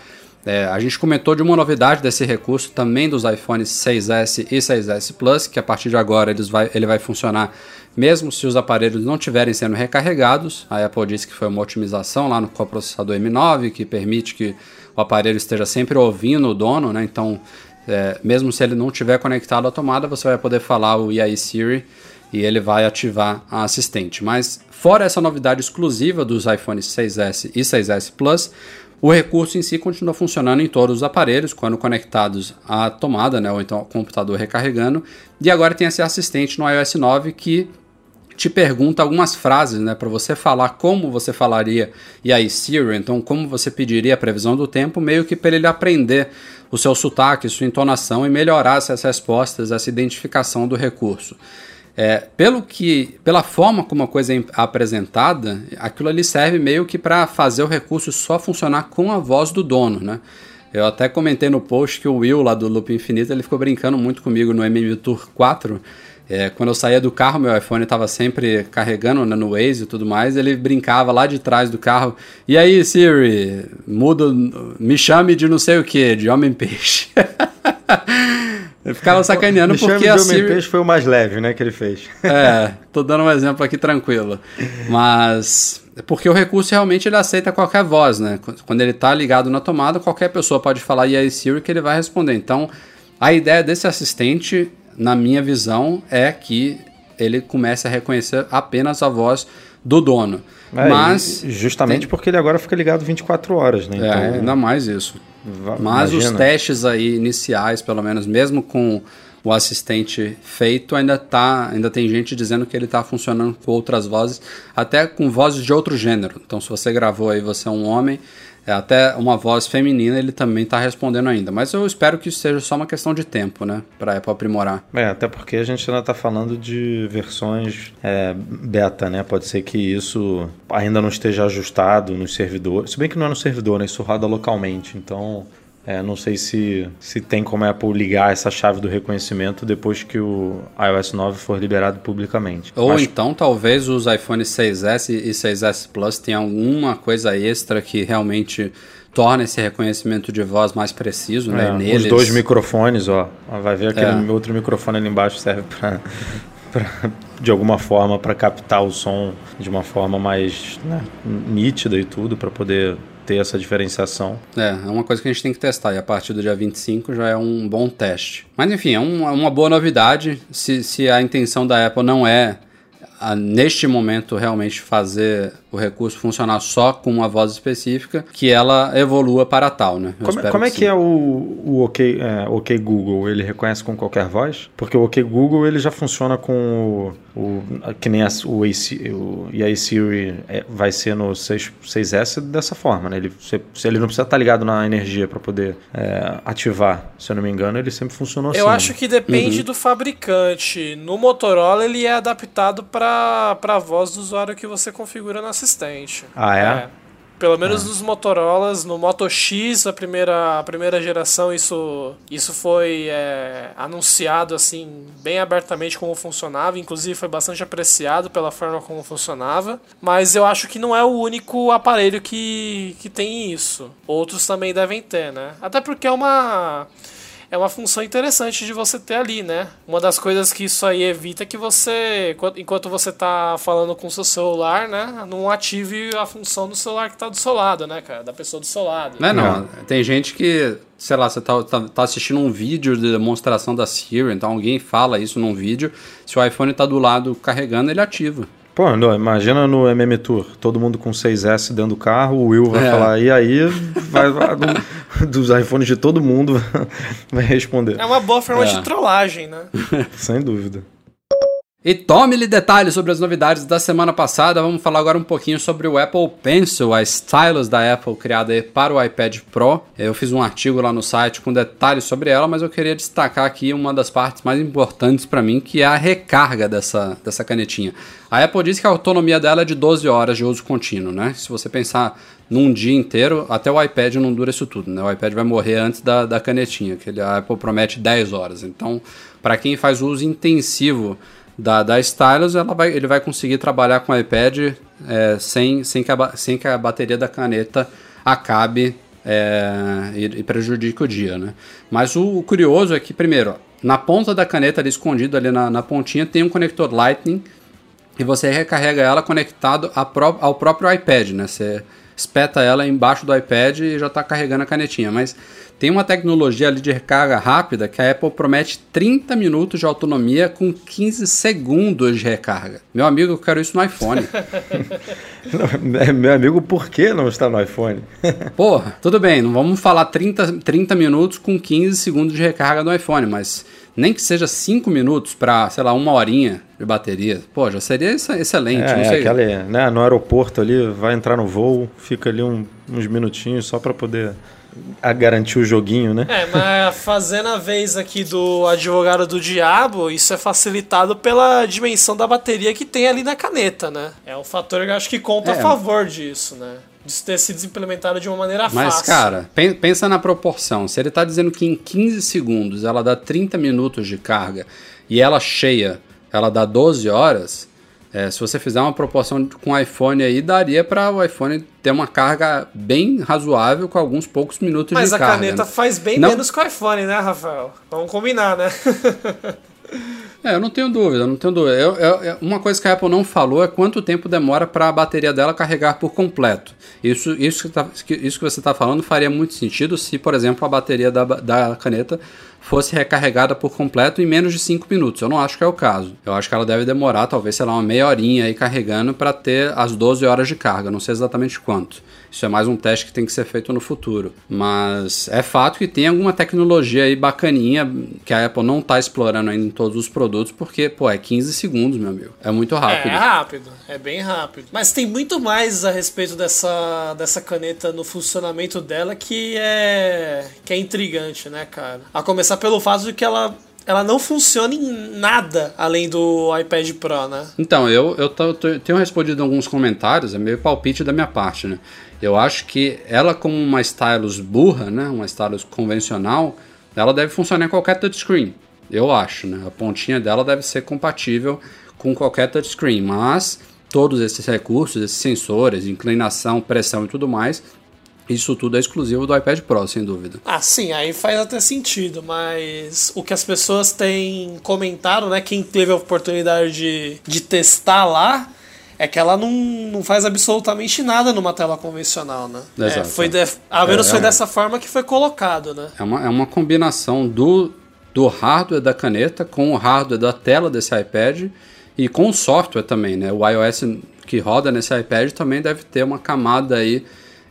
É, a gente comentou de uma novidade desse recurso também dos iPhones 6S e 6S Plus, que a partir de agora vai, ele vai funcionar mesmo se os aparelhos não estiverem sendo recarregados. A Apple disse que foi uma otimização lá no coprocessador M9 que permite que o aparelho esteja sempre ouvindo o dono, né? Então, é, mesmo se ele não estiver conectado à tomada, você vai poder falar o AI Siri e ele vai ativar a assistente. Mas fora essa novidade exclusiva dos iPhones 6S e 6S Plus, o recurso em si continua funcionando em todos os aparelhos, quando conectados à tomada, né, ou então ao computador recarregando. E agora tem esse assistente no iOS 9 que te pergunta algumas frases, né, para você falar como você falaria e aí Siri, então como você pediria a previsão do tempo, meio que para ele aprender o seu sotaque, sua entonação e melhorar essas respostas, essa identificação do recurso. É, pelo que, pela forma como a coisa é apresentada, aquilo ali serve meio que para fazer o recurso só funcionar com a voz do dono, né? Eu até comentei no post que o Will lá do Loop Infinito ele ficou brincando muito comigo no MM Tour 4 É, quando eu saía do carro, meu iPhone estava sempre carregando né, no Waze e tudo mais. Ele brincava lá de trás do carro. E aí, Siri, muda, me chame de não sei o que, de homem-peixe. ele ficava sacaneando Me porque a Siri... Peixe foi o mais leve, né, que ele fez. É, tô dando um exemplo aqui tranquilo. Mas é porque o recurso realmente ele aceita qualquer voz, né? Quando ele tá ligado na tomada, qualquer pessoa pode falar e aí Siri que ele vai responder. Então, a ideia desse assistente, na minha visão, é que ele comece a reconhecer apenas a voz do dono. É, Mas justamente tem- porque ele agora fica ligado 24 horas, né? é, Então, ainda mais isso. Mas os imagina. testes aí iniciais, pelo menos, mesmo com o assistente feito, ainda tá, ainda tem gente dizendo que ele está funcionando com outras vozes, até com vozes de outro gênero. Então, se você gravou aí, você é um homem, é até uma voz feminina, ele também está respondendo ainda. Mas eu espero que isso seja só uma questão de tempo, né, para Apple aprimorar. É, até porque a gente ainda está falando de versões é, beta, né? Pode ser que isso ainda não esteja ajustado nos servidores. Se bem que não é no servidor, né? Isso roda localmente. Então, é, não sei se, se tem como a Apple ligar essa chave do reconhecimento depois que o iOS 9 for liberado publicamente. Ou Mas- então, talvez os iPhone 6S e 6S Plus tenham alguma coisa extra que realmente torna esse reconhecimento de voz mais preciso, né? É, neles. Os dois microfones, ó. Vai ver aquele É. outro microfone ali embaixo serve para de alguma forma para captar o som de uma forma mais né, nítida e tudo para poder ter essa diferenciação. É, é uma coisa que a gente tem que testar e a partir do dia 25 já é um bom teste. Mas enfim, é um- é uma boa novidade. Se, se a intenção da Apple não é, a- neste momento, realmente fazer o recurso funcionar só com uma voz específica, que ela evolua para tal, né? Eu Como, espero como é sim. que é o, o OK, é, OK Google? Ele reconhece com qualquer voz? Porque o OK Google ele já funciona com o, o que nem a, o, AC, o e a Siri é, vai ser no 6, 6S dessa forma, né? Ele, você, ele não precisa estar ligado na energia para poder é, ativar. Se eu não me engano, ele sempre funcionou assim. Eu acho que depende Uhum. do fabricante. No Motorola ele é adaptado para a voz do usuário que você configura no assistente. Ah, é? Pelo menos nos Motorolas, no Moto X, a primeira, a primeira geração, isso, isso foi é, anunciado assim bem abertamente como funcionava. Inclusive foi bastante apreciado pela forma como funcionava. Mas eu acho que não é o único aparelho que, que tem isso. Outros também devem ter, né? Até porque é uma é uma função interessante de você ter ali, né? Uma das coisas que isso aí evita é que você, enquanto- você tá falando com o seu celular, né? Não ative a função do celular que tá do seu lado, né, cara? Da pessoa do seu lado. Não é não. Tem gente que, sei lá, você tá, tá, tá assistindo um vídeo de demonstração da Siri, então alguém fala isso num vídeo, se o iPhone tá do lado carregando, ele ativa. Pô, não, imagina no MM Tour, todo mundo com 6S dentro do carro, o Will vai É. falar, e aí vai, vai do- dos iPhones de todo mundo vai responder. É uma boa forma É. de trollagem, né? Sem dúvida. E tome-lhe detalhes sobre as novidades da semana passada. Vamos falar agora um pouquinho sobre o Apple Pencil, a stylus da Apple criada para o iPad Pro. Eu fiz um artigo lá no site com detalhes sobre ela, mas eu queria destacar aqui uma das partes mais importantes para mim, que é a recarga dessa, dessa canetinha. A Apple diz que a autonomia dela é de 12 horas de uso contínuo, né? Se você pensar num dia inteiro, até o iPad não dura isso tudo, né? O iPad vai morrer antes da, da canetinha, que a Apple promete 10 horas. Então, para quem faz uso intensivo da, da Stylus, ela vai, ele vai conseguir trabalhar com o iPad é, sem, sem, que a, sem que a bateria da caneta acabe é, e, e prejudique o dia, né? Mas o, o curioso é que, primeiro, na ponta da caneta, ali escondido ali na, na pontinha, tem um conector Lightning e você recarrega ela conectado ao próprio iPad, né? Você espeta ela embaixo do iPad e já está carregando a canetinha. Mas tem uma tecnologia ali de recarga rápida que a Apple promete 30 minutos de autonomia com 15 segundos de recarga. Meu amigo, eu quero isso no iPhone. Não, Meu amigo, por que não está no iPhone? Porra, tudo bem, não vamos falar 30, 30 minutos com 15 segundos de recarga no iPhone, mas nem que seja 5 minutos para, sei lá, uma horinha de bateria. Pô, já seria ex- excelente. É, não é sei. aquela, né, no aeroporto ali, vai entrar no voo, fica ali um- uns minutinhos só para poder a garantir o joguinho, né? É, mas fazendo a vez aqui do advogado do diabo, isso é facilitado pela dimensão da bateria que tem ali na caneta, né? É um fator que eu acho que conta É. a favor disso, né? De ter sido implementado de uma maneira Mas, fácil. cara, pen- pensa na proporção. Se ele tá dizendo que em 15 segundos ela dá 30 minutos de carga e ela cheia ela dá 12 horas, é, se você fizer uma proporção com o iPhone aí, daria para o iPhone ter uma carga bem razoável com alguns poucos minutos Mas de a carga. caneta né? faz bem Não- menos que o iPhone, né, Rafael? Vamos combinar, né? É, eu não tenho dúvida, não tenho dúvida. Eu- eu- uma coisa que a Apple não falou é quanto tempo demora para a bateria dela carregar por completo. Isso, isso, que, tá- isso que você está falando faria muito sentido se, por exemplo, a bateria da, da caneta fosse recarregada por completo em menos de 5 minutos. Eu não acho que é o caso. Eu acho que ela deve demorar, talvez, sei lá, uma meia horinha aí carregando para ter as 12 horas de carga. Não sei exatamente quanto. Isso é mais um teste que tem que ser feito no futuro. Mas é fato que tem alguma tecnologia aí bacaninha que a Apple não está explorando ainda em todos os produtos, porque, pô, é 15 segundos, meu amigo. É muito rápido. É rápido, é bem rápido. Mas tem muito mais a respeito dessa, dessa caneta no funcionamento dela que é que é intrigante, né, cara? A começar pelo fato de que ela ela não funciona em nada além do iPad Pro, né? Então, eu, eu tô- tô- tenho respondido alguns comentários, é meio palpite da minha parte, né? Eu acho que ela, como uma stylus burra, né? Uma stylus convencional, ela deve funcionar em qualquer touchscreen. Eu acho, né? A pontinha dela deve ser compatível com qualquer touchscreen, mas todos esses recursos, esses sensores, inclinação, pressão e tudo mais, isso tudo é exclusivo do iPad Pro, sem dúvida. Ah, sim, aí faz até sentido, mas o que as pessoas têm comentado, né? Quem teve a oportunidade de, de testar lá, é que ela não, não faz absolutamente nada numa tela convencional, né? Exato, É, foi é. de, a menos É, foi é. dessa forma que foi colocado, né? É uma, é uma combinação do, do hardware da caneta com o hardware da tela desse iPad e com o software também, né? O iOS que roda nesse iPad também deve ter uma camada aí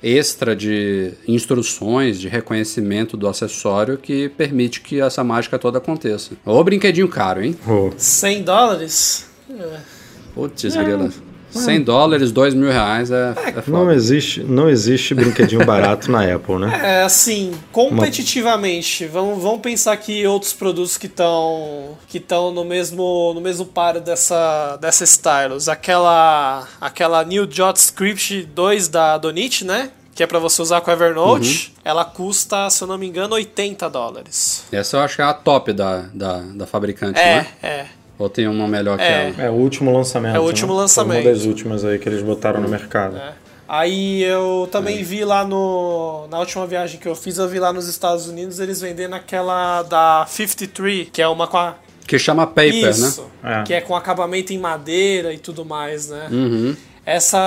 extra de instruções, de reconhecimento do acessório que permite que essa mágica toda aconteça. Ô brinquedinho caro, hein? Oh, 100 dólares? Putz, grila. 100 dólares, 2 mil reais é, é foda. não existe, não existe brinquedinho barato na Apple, né? É, assim, competitivamente, vamos, vamos pensar que outros produtos que estão que estão no mesmo no mesmo páreo dessa dessa Stylus, aquela aquela New Jot Script 2 da Donit, né? Que é pra você usar com o Evernote, Uhum. ela custa, se eu não me engano, 80 dólares. Essa eu acho que é a top da, da, da fabricante, É, né? é. Ou tem uma melhor que É. ela? É o último lançamento. É o último né? lançamento. Foi uma das últimas aí que eles botaram no mercado. É. Aí eu também vi lá no. Na última viagem que eu fiz, eu vi lá nos Estados Unidos eles vendendo aquela da 53, que é uma com a. Que chama Paper, Isso, né? É. que é com acabamento em madeira e tudo mais, né? Uhum. Essa.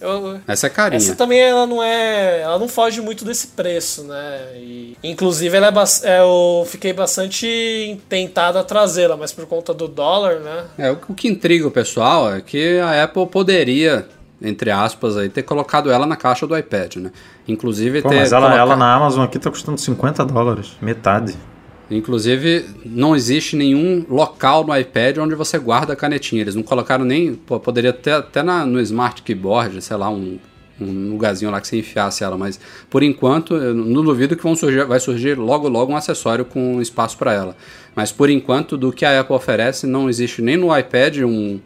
Eu, Essa é carinha. essa também ela não é. Ela não foge muito desse preço, né? E, inclusive ela é, é, eu fiquei bastante tentado a trazê-la, mas por conta do dólar, né? É, o o que intriga o pessoal é que a Apple poderia, entre aspas, aí, ter colocado ela na caixa do iPad, né? Inclusive Pô, ter mas ela, ela na Amazon aqui tá custando 50 dólares, metade. Inclusive, não existe nenhum local no iPad onde você guarda a canetinha. Eles não colocaram nem. Poderia ter até na- no Smart Keyboard, sei lá, um, um lugarzinho lá que você enfiasse ela, mas por enquanto, não duvido que vão surgir, vai surgir logo logo um acessório com espaço para ela. Mas por enquanto, do que a Apple oferece, não existe nem no iPad um,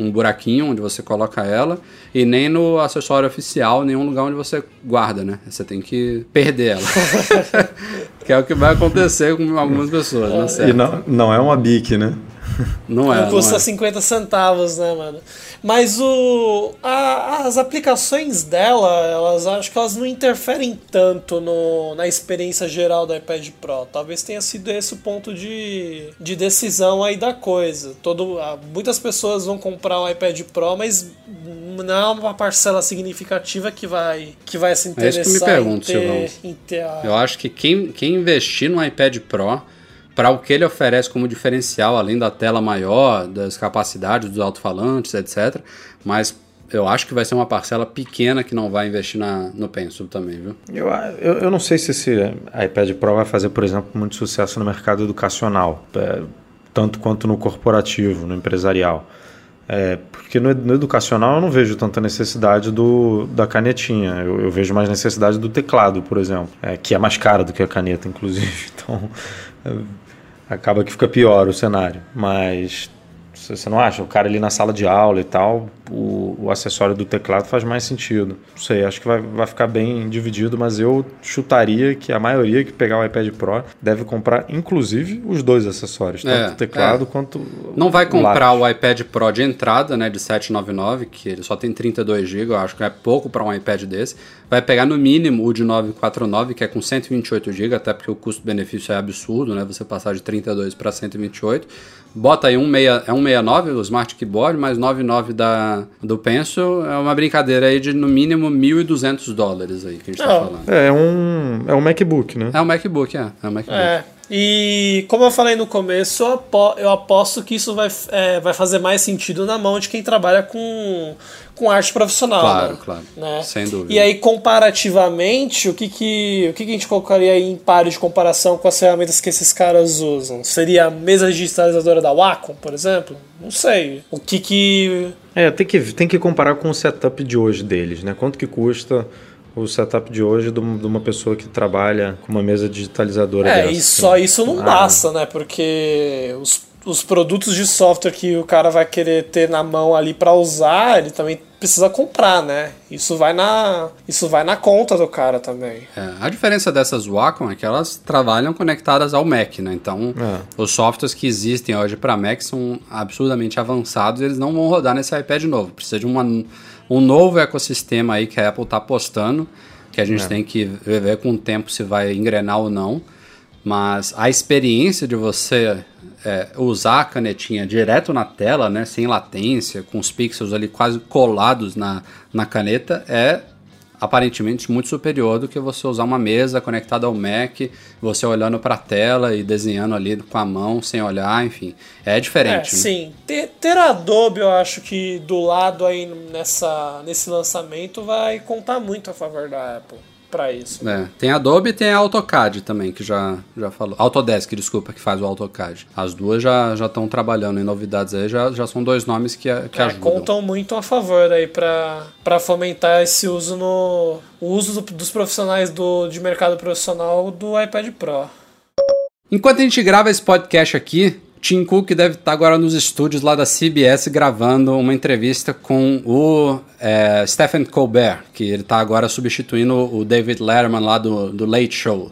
um buraquinho onde você coloca ela e nem no acessório oficial, nenhum lugar onde você guarda, né? Você tem que perder ela. que é o que vai acontecer com algumas pessoas, né? E Certo? não, não é uma Bic, né? Não é, Não custa não é. 50 centavos, né, mano? Mas o, a- as aplicações dela, elas acho que elas não interferem tanto no, na experiência geral do iPad Pro. Talvez tenha sido esse o ponto de, de decisão aí da coisa. Todo, muitas pessoas vão comprar o iPad Pro, mas não é uma parcela significativa que vai, que vai se É isso que me interessar pergunto, ter, Silvão. ter a- Eu acho que quem, quem investir no iPad Pro, para o que ele oferece como diferencial, além da tela maior, das capacidades dos alto-falantes, etc. Mas eu acho que vai ser uma parcela pequena que não vai investir na, no Pencil também, viu? Eu, eu, eu não sei se esse iPad Pro vai fazer, por exemplo, muito sucesso no mercado educacional, é, tanto quanto no corporativo, no empresarial. É, porque no, no educacional eu não vejo tanta necessidade do, da canetinha, eu, eu vejo mais necessidade do teclado, por exemplo, é, que é mais caro do que a caneta, inclusive. Então é, acaba que fica pior o cenário. Mas Você não acha? O cara ali na sala de aula e tal, o, o acessório do teclado faz mais sentido. Não sei, acho que vai, vai ficar bem dividido, mas eu chutaria que a maioria que pegar o iPad Pro deve comprar, inclusive, os dois acessórios, tanto É, o teclado é. quanto Não vai comprar lápis. o iPad Pro de entrada, né, de 799, que ele só tem 32 GB, eu acho que é pouco para um iPad desse. Vai pegar no mínimo o de 949, que é com 128 GB, até porque o custo-benefício é absurdo, né, você passar de 32 para 128. Bota aí um meia, é 169 o Smart Keyboard, mais 99 da do Pencil, é uma brincadeira aí de no mínimo 1.200 dólares aí que a gente tá Não. falando. É, é um, é um MacBook, né? É um MacBook, é, é um MacBook. É. E como eu falei no começo, eu apo- eu aposto que isso vai, é, vai fazer mais sentido na mão de quem trabalha com, com arte profissional. Claro, né? claro. Né? Sem dúvida. E aí, comparativamente, o que, que, o que, que a gente colocaria aí em páreo de comparação com as ferramentas que esses caras usam? Seria a mesa digitalizadora da Wacom, por exemplo? Não sei. O que que. É, tem que, tem que comparar com o setup de hoje deles, né? Quanto que custa o setup de hoje de um- de uma pessoa que trabalha com uma mesa digitalizadora É, dessa? e só isso não Ah, basta, né? Porque os, os produtos de software que o cara vai querer ter na mão ali para usar, ele também precisa comprar, né? Isso vai na, isso vai na conta do cara também. É, a diferença dessas Wacom é que elas trabalham conectadas ao Mac, né? Então, É. os softwares que existem hoje para Mac são absurdamente avançados e eles não vão rodar nesse iPad novo. Precisa de uma, um novo ecossistema aí que a Apple está apostando, que a gente tem que ver com o tempo se vai engrenar ou não. Mas a experiência de você é, usar a canetinha direto na tela, né, sem latência, com os pixels ali quase colados na, na caneta, é aparentemente muito superior do que você usar uma mesa conectada ao Mac, você olhando para a tela e desenhando ali com a mão sem olhar, enfim, é É, diferente. né? sim. Ter, ter a Adobe, eu acho que do lado aí nessa, nesse lançamento vai contar muito a favor da Apple para isso. É, tem Adobe e tem a AutoCAD também, que já, já falou. Autodesk, desculpa, que faz o AutoCAD. As duas já estão trabalhando em novidades aí, já, já são dois nomes que, que É, ajudam. contam muito a favor aí para fomentar esse uso no o uso do- dos profissionais do, de mercado profissional do iPad Pro. Enquanto a gente grava esse podcast aqui, Tim Cook deve estar agora nos estúdios lá da CBS gravando uma entrevista com o é, Stephen Colbert, que ele está agora substituindo o David Letterman lá do, do Late Show,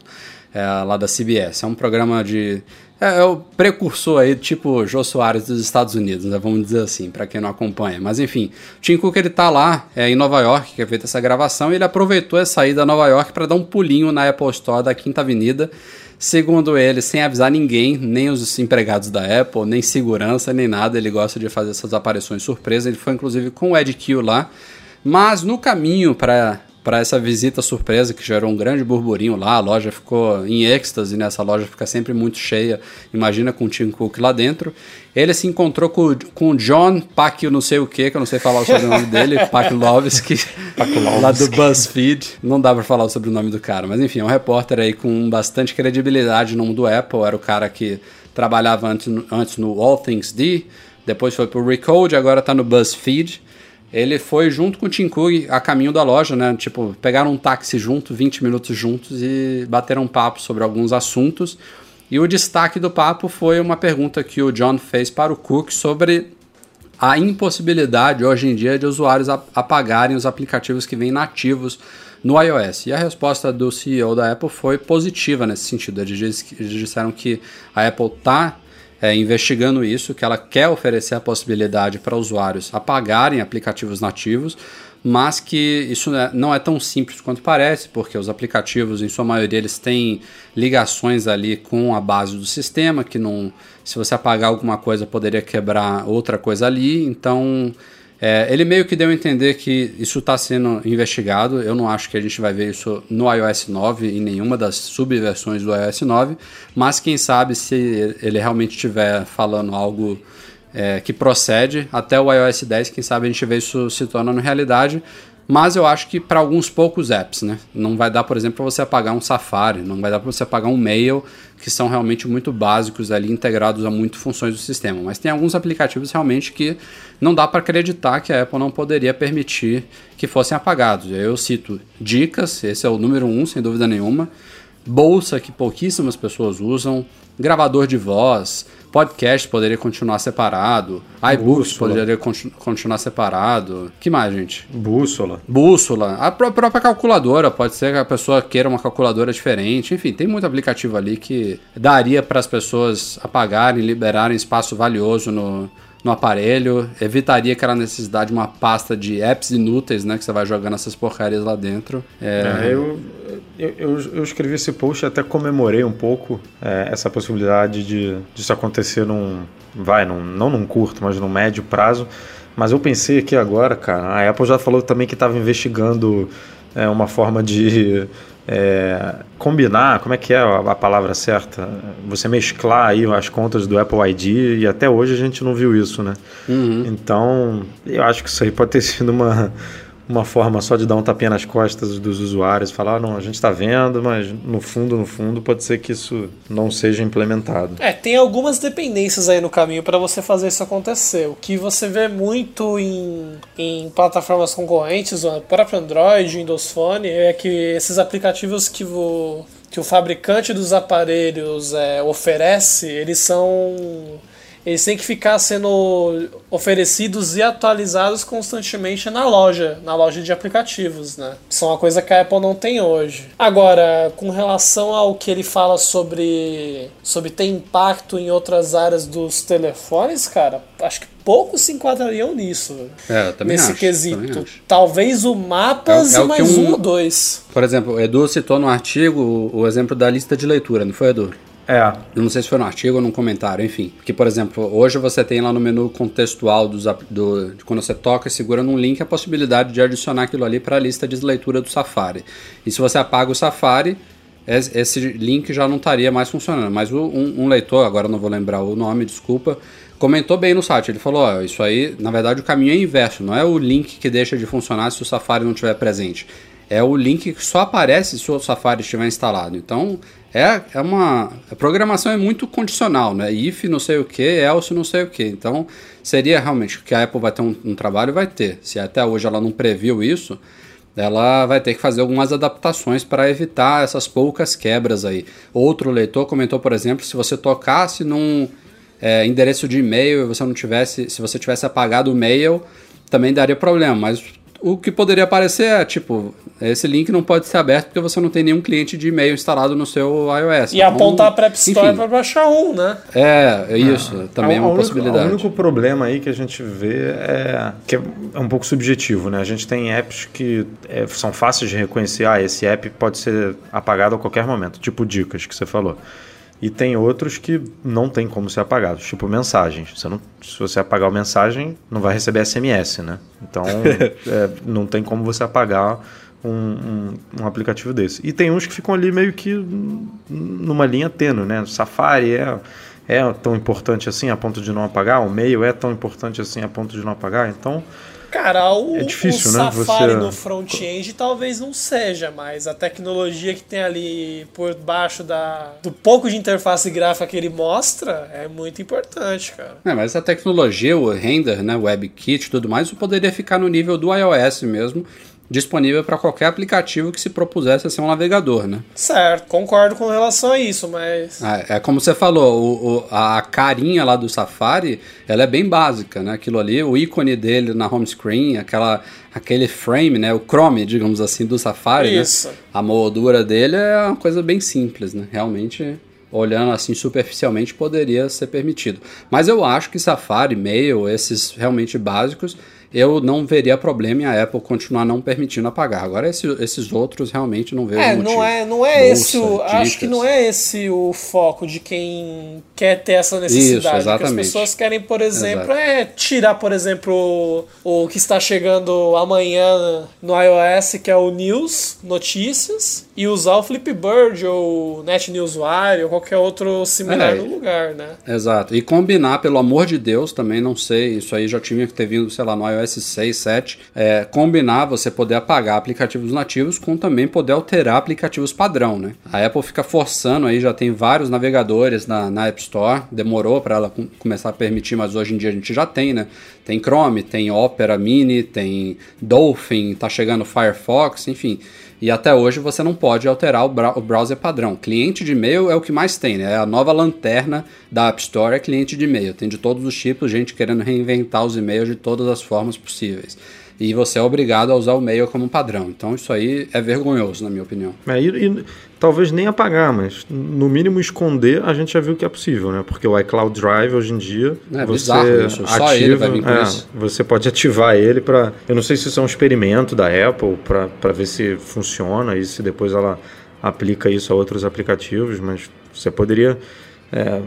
é, lá da CBS. É um programa de... É, é o precursor aí, tipo Jô Soares dos Estados Unidos, né, vamos dizer assim, para quem não acompanha. Mas enfim, o Tim Cook ele tá lá é, em Nova York, que é feita essa gravação, e ele aproveitou essa ida a Nova York para dar um pulinho na Apple Store da Quinta Avenida, Segundo ele, sem avisar ninguém, nem os empregados da Apple, nem segurança, nem nada, ele gosta de fazer essas aparições surpresas. Ele foi inclusive com o Ed Q lá, mas no caminho para para essa visita surpresa que gerou um grande burburinho lá, a loja ficou em êxtase, nessa loja fica sempre muito cheia, imagina com o Tim Cook lá dentro. Ele se encontrou com, o- com o John Pak, não sei o que, que eu não sei falar o sobrenome dele, Paklovski, lá do BuzzFeed. Não dá pra falar o sobrenome do cara, mas enfim, é um repórter aí com bastante credibilidade no mundo Apple, era o cara que trabalhava antes, no- antes no All Things D, depois foi pro Recode, agora tá no BuzzFeed. Ele foi junto com o Tim Cook a caminho da loja, né? Tipo, pegaram um táxi junto, 20 minutos juntos e bateram um papo sobre alguns assuntos. E o destaque do papo foi uma pergunta que o John fez para o Cook sobre a impossibilidade hoje em dia de usuários ap- apagarem os aplicativos que vêm nativos no iOS. E a resposta do CEO da Apple foi positiva nesse sentido. Eles disseram que a Apple está investigando isso, que ela quer oferecer a possibilidade para usuários apagarem aplicativos nativos, mas que isso né, não é tão simples quanto parece, porque os aplicativos, em sua maioria, eles têm ligações ali com a base do sistema, que não, se você apagar alguma coisa, poderia quebrar outra coisa ali. Então, é, ele meio que deu a entender que isso está sendo investigado. Eu não acho que a gente vai ver isso no iOS 9 em nenhuma das subversões do iOS 9, mas quem sabe se ele realmente estiver falando algo é, que procede até o iOS 10, quem sabe a gente vê isso se tornando realidade. Mas eu acho que para alguns poucos apps, né? Não vai dar, por exemplo, para você apagar um Safari, não vai dar para você apagar um Mail, que são realmente muito básicos ali, integrados a muitas funções do sistema. Mas tem alguns aplicativos realmente que não dá para acreditar que a Apple não poderia permitir que fossem apagados. Eu cito dicas, esse é o número um, sem dúvida nenhuma. bolsa que pouquíssimas pessoas usam, gravador de voz, podcast poderia continuar separado, iBooks Bússola. poderia continu- continuar separado. que mais, gente? Bússola. Bússola, a pró- própria calculadora, pode ser que a pessoa queira uma calculadora diferente, enfim, tem muito aplicativo ali que daria para as pessoas apagarem, liberarem espaço valioso no, no aparelho, evitaria aquela necessidade de uma pasta de apps inúteis, né, que você vai jogando essas porcarias lá dentro. É, É, eu, eu, eu, eu escrevi esse post e até comemorei um pouco é, essa possibilidade de disso acontecer num. Vai, num, não num curto, mas num médio prazo. Mas eu pensei aqui agora, cara, a Apple já falou também que estava investigando é, uma forma de é, combinar, como é que é a, a palavra certa? Você mesclar aí as contas do Apple ID e até hoje a gente não viu isso, né? Então, eu acho que isso aí pode ter sido uma, uma forma só de dar um tapinha nas costas dos usuários, falar, "Ah, não, a gente está vendo, mas no fundo, no fundo, pode ser que isso não seja implementado. É, tem algumas dependências aí no caminho para você fazer isso acontecer. O que você vê muito em, em plataformas concorrentes, o próprio Android, Windows Phone, é que esses aplicativos que o, que o fabricante dos aparelhos é, oferece, eles são eles têm que ficar sendo oferecidos e atualizados constantemente na loja, na loja de aplicativos, né? Isso é uma coisa que a Apple não tem hoje. Agora, com relação ao que ele fala sobre sobre ter impacto em outras áreas dos telefones, cara, acho que poucos se enquadrariam nisso. É, nesse acho, quesito. Talvez o Mapas É é e mais um- um ou dois. Por exemplo, o Edu citou no artigo o, o exemplo da lista de leitura, não foi, Edu? É, Eu não sei se foi no artigo ou num comentário, enfim. Que, por exemplo, hoje você tem lá no menu contextual dos, do, de quando você toca e segura num link a possibilidade de adicionar aquilo ali para a lista de leitura do Safari. E se você apaga o Safari, es- esse link já não estaria mais funcionando. Mas um, um leitor, agora não vou lembrar o nome, desculpa, comentou bem no site. Ele falou: ó, isso aí, na verdade, o caminho é inverso. Não é o link que deixa de funcionar se o Safari não estiver presente. É o link que só aparece se o Safari estiver instalado. Então, é, é uma. A programação é muito condicional, né? If não sei o que, else não sei o que. Então, seria realmente que a Apple vai ter um, um trabalho, vai ter. Se até hoje ela não previu isso, ela vai ter que fazer algumas adaptações para evitar essas poucas quebras aí. Outro leitor comentou, por exemplo, se você tocasse num é, endereço de e-mail e você não tivesse, se você tivesse apagado o mail, também daria problema. Mas o que poderia aparecer é tipo, esse link não pode ser aberto porque você não tem nenhum cliente de e-mail instalado no seu iOS. E Então, apontar para App Store enfim, para baixar um, né? É, é isso. também é uma único- possibilidade. O único problema aí que a gente vê é que é é um pouco subjetivo, né? A gente tem apps que é, são fáceis de reconhecer. Ah, esse app pode ser apagado a qualquer momento, tipo dicas que você falou. E tem outros que não tem como ser apagados, tipo mensagens. Você não, se você apagar a mensagem, não vai receber SMS, né? Então, é, não tem como você apagar um, um, um aplicativo desse. E tem uns que ficam ali meio que numa linha tênue, né? Safari é, é tão importante assim a ponto de não apagar, o mail é tão importante assim a ponto de não apagar. Então, Cara, o, É difícil, o né, Safari você- no front-end talvez não seja, mas a tecnologia que tem ali por baixo da, do pouco de interface gráfica que ele mostra é muito importante, cara. É, mas a tecnologia, o render, né, o WebKit e tudo mais, poderia ficar no nível do iOS mesmo, disponível para qualquer aplicativo que se propusesse a ser um navegador, né? Certo, concordo com relação a isso, mas. É, é como você falou, o, o- a carinha lá do Safari, ela é bem básica, né? Aquilo ali, o ícone dele na home screen, aquela, aquele frame, né? O Chrome, digamos assim, do Safari, né? Isso. A moldura dele é uma coisa bem simples, né? Realmente, olhando assim superficialmente, poderia ser permitido. Mas eu acho que Safari, Mail, esses realmente básicos, eu não veria problema em a Apple continuar não permitindo apagar. Agora, esse- esses outros realmente não vejo É, motivo. não é, não é Bolsa, esse o, acho que não é esse o foco de quem quer ter essa necessidade. Isso, que as exatamente. pessoas querem, por exemplo, Exato. é tirar, por exemplo, o, o que está chegando amanhã no iOS, que é o News, notícias, e usar o Flipboard ou Net Newswire ou qualquer outro similar É. no lugar, né? Exato. E combinar, pelo amor de Deus, também não sei, isso aí já tinha que ter vindo, sei lá, no iOS 6, 7. É, combinar você poder apagar aplicativos nativos com também poder alterar aplicativos padrão, né? A Apple fica forçando aí, já tem vários navegadores na, na App Store, demorou para ela com- começar a permitir, mas hoje em dia a gente já tem, né? Tem Chrome, tem Opera Mini, tem Dolphin, tá chegando Firefox, enfim. E até hoje você não pode alterar o, browser padrão. Cliente de e-mail é o que mais tem, né? É a nova lanterna da App Store é cliente de e-mail. Tem de todos os tipos, gente querendo reinventar os e-mails de todas as formas possíveis e você é obrigado a usar o mail como padrão. Então isso aí é vergonhoso, na minha opinião. É, e, e, talvez nem apagar, mas no mínimo esconder, a gente já viu que é possível, né? Porque o iCloud Drive hoje em dia é, você isso. Só ativa, ele vai vir com é, isso. Você pode ativar ele para, eu não sei se isso é um experimento da Apple para ver se funciona e se depois ela aplica isso a outros aplicativos, mas você poderia é,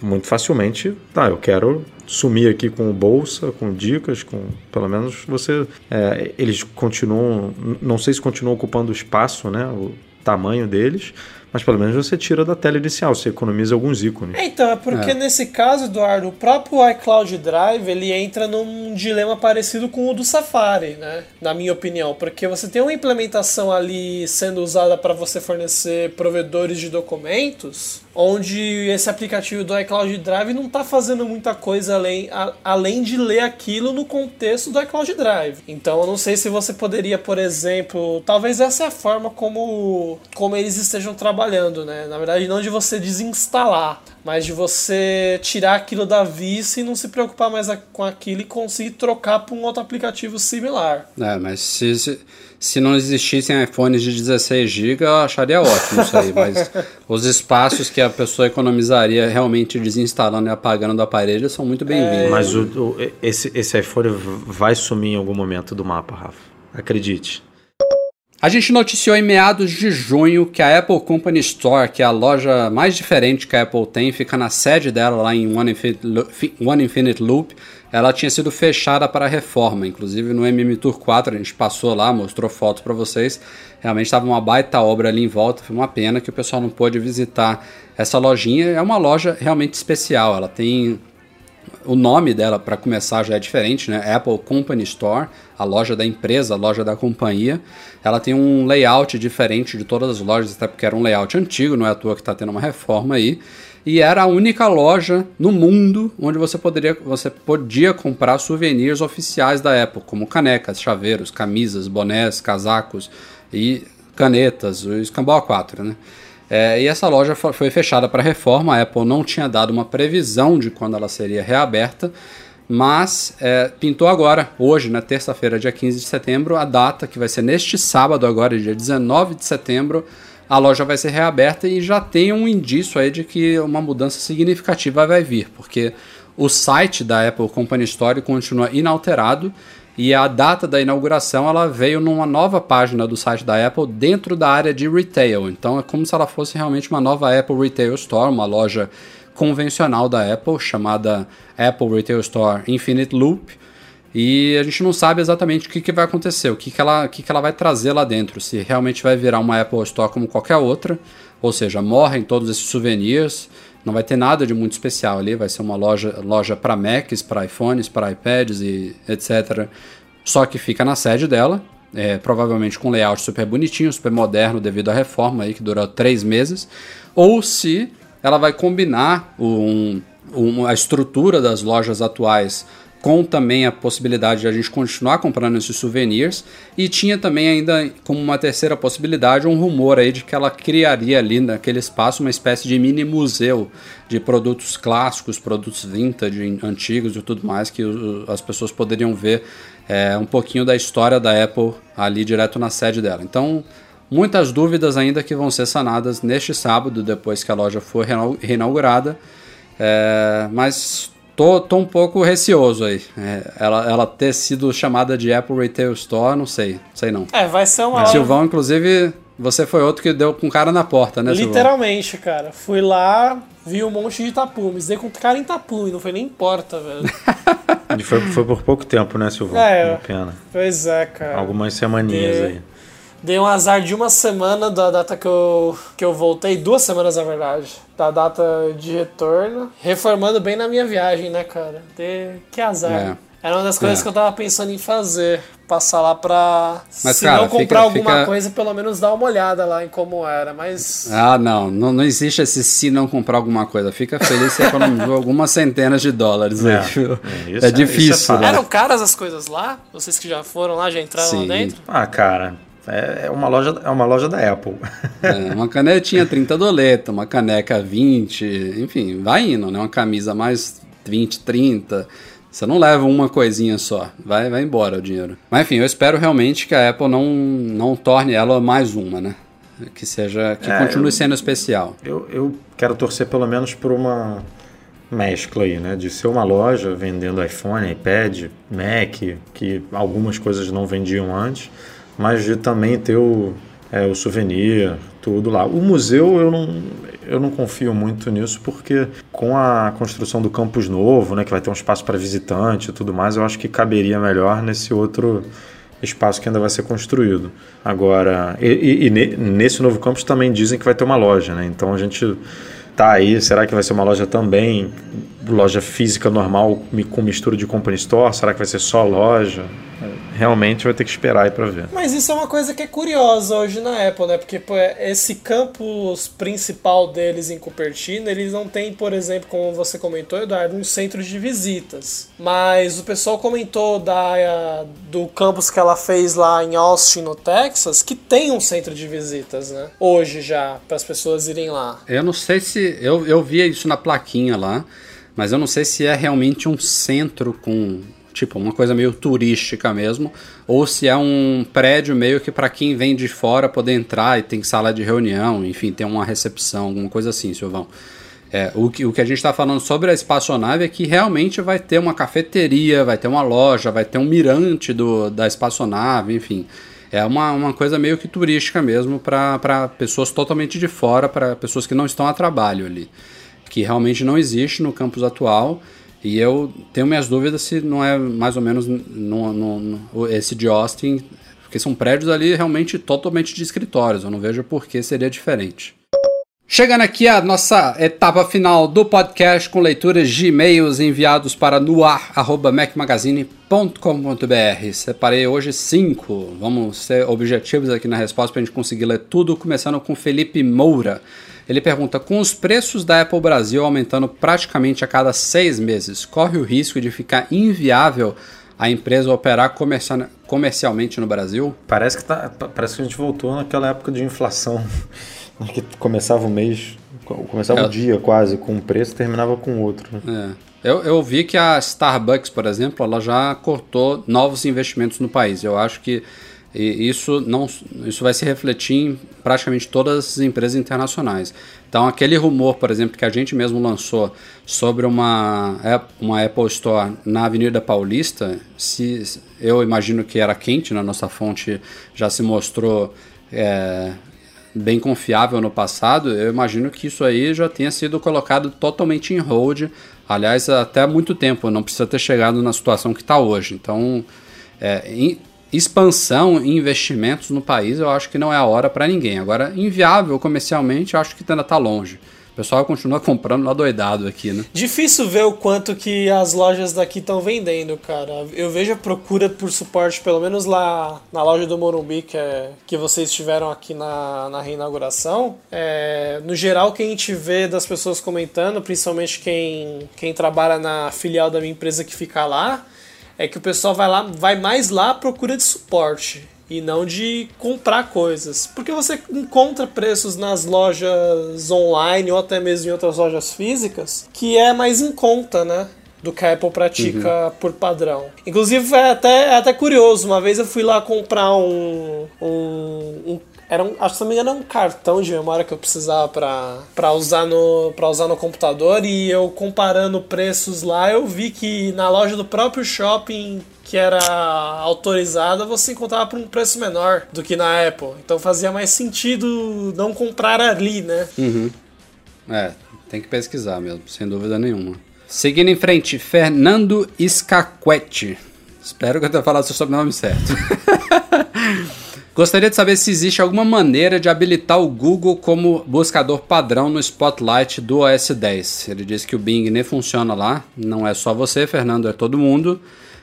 muito facilmente, tá, eu quero sumir aqui com bolsa, com dicas, com pelo menos você, é, eles continuam, não sei se continuam ocupando o espaço, né, o tamanho deles, mas pelo menos você tira da tela inicial, você economiza alguns ícones. É, então, é porque é. nesse caso, Eduardo, o próprio iCloud Drive ele entra num dilema parecido com o do Safari, né? Na minha opinião, porque você tem uma implementação ali sendo usada para você fornecer provedores de documentos, onde esse aplicativo do iCloud Drive não está fazendo muita coisa além, a, além de ler aquilo no contexto do iCloud Drive. Então, eu não sei se você poderia, por exemplo, talvez essa é a forma como, como eles estejam trabalhando né? Na verdade, não de você desinstalar, mas de você tirar aquilo da vista e não se preocupar mais com aquilo e conseguir trocar para um outro aplicativo similar. É, mas se, se, se não existissem iPhones de 16 GB, eu acharia ótimo isso aí, mas os espaços que a pessoa economizaria realmente desinstalando e apagando do aparelho são muito bem-vindos. É... Mas o, o, esse, esse iPhone vai sumir em algum momento do mapa, Rafa. Acredite. A gente noticiou em meados de junho que a Apple Company Store, que é a loja mais diferente que a Apple tem, fica na sede dela lá em One Infinite, One Infinite Loop, ela tinha sido fechada para reforma. Inclusive no MM Tour 4 a gente passou lá, mostrou fotos para vocês. Realmente estava uma baita obra ali em volta. Foi uma pena que o pessoal não pôde visitar essa lojinha. É uma loja realmente especial. Ela tem o nome dela, para começar, já é diferente, né? Apple Company Store, a loja da empresa, a loja da companhia. Ela tem um layout diferente de todas as lojas, até porque era um layout antigo, não é à toa que está tendo uma reforma aí. E era a única loja no mundo onde você poderia, você podia comprar souvenirs oficiais da Apple, como canecas, chaveiros, camisas, bonés, casacos e canetas, o Escambau 4, né? É, e essa loja foi fechada para reforma. A Apple não tinha dado uma previsão de quando ela seria reaberta, mas é, pintou agora, hoje, na terça-feira, dia 15 de setembro, a data que vai ser neste sábado, agora, dia 19 de setembro. A loja vai ser reaberta e já tem um indício aí de que uma mudança significativa vai vir, porque o site da Apple Company Store continua inalterado e a data da inauguração ela veio numa nova página do site da Apple dentro da área de retail. Então é como se ela fosse realmente uma nova Apple Retail Store, uma loja convencional da Apple chamada Apple Retail Store Infinite Loop. E a gente não sabe exatamente o que, que vai acontecer, o que, que, ela, o que, que ela vai trazer lá dentro. Se realmente vai virar uma Apple Store como qualquer outra, ou seja, morrem todos esses souvenirs, não vai ter nada de muito especial ali, vai ser uma loja, loja para Macs, para iPhones, para iPads e etc. Só que fica na sede dela, é, provavelmente com layout super bonitinho, super moderno devido à reforma aí que durou três meses, ou se ela vai combinar um, um, a estrutura das lojas atuais com também a possibilidade de a gente continuar comprando esses souvenirs e tinha também ainda como uma terceira possibilidade um rumor aí de que ela criaria ali naquele espaço uma espécie de mini museu de produtos clássicos, produtos vintage, antigos e tudo mais que as pessoas poderiam ver é, um pouquinho da história da Apple ali direto na sede dela. Então muitas dúvidas ainda que vão ser sanadas neste sábado depois que a loja for reinaugurada, é, mas Tô, tô um pouco receoso aí. É, ela, ela ter sido chamada de Apple Retail Store, não sei. Sei não. É, vai ser uma. Silvão, inclusive, você foi outro que deu com cara na porta, né, Literalmente, Silvão? cara. Fui lá, vi um monte de tapumes. Dei com cara em tapume, não foi nem porta, velho. e foi, foi por pouco tempo, né, Silvão? É, uma pena. Pois é, cara. Algumas semaninhas e... aí. Dei um azar de uma semana da data que eu, que eu voltei, duas semanas na verdade, da data de retorno, reformando bem na minha viagem, né, cara? De, que azar. É. Era uma das coisas É. que eu tava pensando em fazer. Passar lá pra. Mas, se cara, não comprar fica- alguma fica- coisa, pelo menos dar uma olhada lá em como era. Mas. Ah, não, não, não existe esse se não comprar alguma coisa. Fica feliz se economizou algumas centenas de dólares É, é, isso É é- difícil, é né? Eram caras as coisas lá? Vocês que já foram lá, já entraram Sim. lá dentro? Ah, cara, é é uma loja, é uma loja da Apple. É, uma canetinha 30 doleta, uma caneca 20, enfim, vai indo, né? Uma camisa mais 20, 30. Você não leva uma coisinha só, vai, vai embora o dinheiro. Mas enfim, eu espero realmente que a Apple não, não torne ela mais uma, né? Que seja, que É, continue eu- sendo especial. Eu, eu quero torcer pelo menos por uma mescla aí, né? De ser uma loja vendendo iPhone, iPad, Mac, que algumas coisas não vendiam antes, mas de também ter o, é, o souvenir, tudo lá. O museu eu não, eu não confio muito nisso, porque com a construção do campus novo, né, que vai ter um espaço para visitante e tudo mais, eu acho que caberia melhor nesse outro espaço que ainda vai ser construído. Agora, e, e- e ne- nesse novo campus também dizem que vai ter uma loja, né? Então a gente tá aí, será que vai ser uma loja também, loja física normal com mistura de company store? Será que vai ser só loja? Realmente vai ter que esperar aí para ver. Mas isso é uma coisa que é curiosa hoje na Apple, né? Porque pô, esse campus principal deles em Cupertino, eles não têm, por exemplo, como você comentou, Eduardo, um centro de visitas. Mas o pessoal comentou da, do campus que ela fez lá em Austin, no Texas, que tem um centro de visitas, né? Hoje já, para as pessoas irem lá. Eu não sei se. Eu, eu via isso na plaquinha lá, mas eu não sei se é realmente um centro com. Tipo, uma coisa meio turística mesmo, ou se é um prédio meio que para quem vem de fora poder entrar e tem sala de reunião, enfim, tem uma recepção, alguma coisa assim, Silvão. É, o, que, o que a gente está falando sobre a espaçonave é que realmente vai ter uma cafeteria, vai ter uma loja, vai ter um mirante do, da espaçonave, enfim. É uma, uma coisa meio que turística mesmo para pessoas totalmente de fora, para pessoas que não estão a trabalho ali. Que realmente não existe no campus atual. E eu tenho minhas dúvidas se não é mais ou menos no, no- no- esse de Austin, porque são prédios ali realmente totalmente de escritórios. Eu não vejo por que seria diferente. Chegando aqui a nossa etapa final do podcast com leituras de e-mails enviados para noar.mecmagazine.com.br. Separei hoje cinco. Vamos ser objetivos aqui na resposta para a gente conseguir ler tudo, começando com Felipe Moura. Ele pergunta: com os preços da Apple Brasil aumentando praticamente a cada seis meses, corre o risco de ficar inviável a empresa operar comercial- comercialmente no Brasil? Parece que, tá, pa- parece que a gente voltou naquela época de inflação, né, que começava o mês, começava É. o dia quase com um preço e terminava com outro. né? É. Eu, eu vi que a Starbucks, por exemplo, ela já cortou novos investimentos no país. Eu acho que e- isso, não, isso vai se refletir em praticamente todas as empresas internacionais. Então, aquele rumor, por exemplo, que a gente mesmo lançou sobre uma, uma Apple Store na Avenida Paulista, se, eu imagino que era quente, na nossa fonte já se mostrou é, bem confiável no passado, eu imagino que isso aí já tenha sido colocado totalmente em hold, aliás, até muito tempo, não precisa ter chegado na situação que está hoje. Então, é, expansão e investimentos no país, eu acho que não é a hora para ninguém. Agora, inviável comercialmente, eu acho que ainda está longe. O pessoal continua comprando lá doidado aqui, né? Difícil ver o quanto que as lojas daqui estão vendendo, cara. Eu vejo a procura por suporte, pelo menos lá na loja do Morumbi, que, é, que vocês tiveram aqui na, na reinauguração. É, no geral, o que a gente vê das pessoas comentando, principalmente quem, quem trabalha na filial da minha empresa que fica lá, é que o pessoal vai lá, vai mais lá à procura de suporte e não de comprar coisas. Porque você encontra preços nas lojas online ou até mesmo em outras lojas físicas que é mais em conta, né? Do que a Apple pratica por padrão. Inclusive é até, é até curioso. Uma vez eu fui lá comprar um. um, um era um, acho que engano, era um cartão de memória que eu precisava para usar, no, usar no computador. E eu comparando preços lá, eu vi que na loja do próprio shopping que era autorizada, você encontrava por um preço menor do que na Apple. Então fazia mais sentido não comprar ali, né? É, tem que pesquisar mesmo, sem dúvida nenhuma. Seguindo em frente, Fernando Iscaquete. Espero que eu tenha falado seu sobrenome certo. Gostaria de saber se existe alguma maneira de habilitar o Google como buscador padrão no Spotlight do OS 10. Ele disse que o Bing nem funciona lá, não é só você, Fernando, é todo mundo.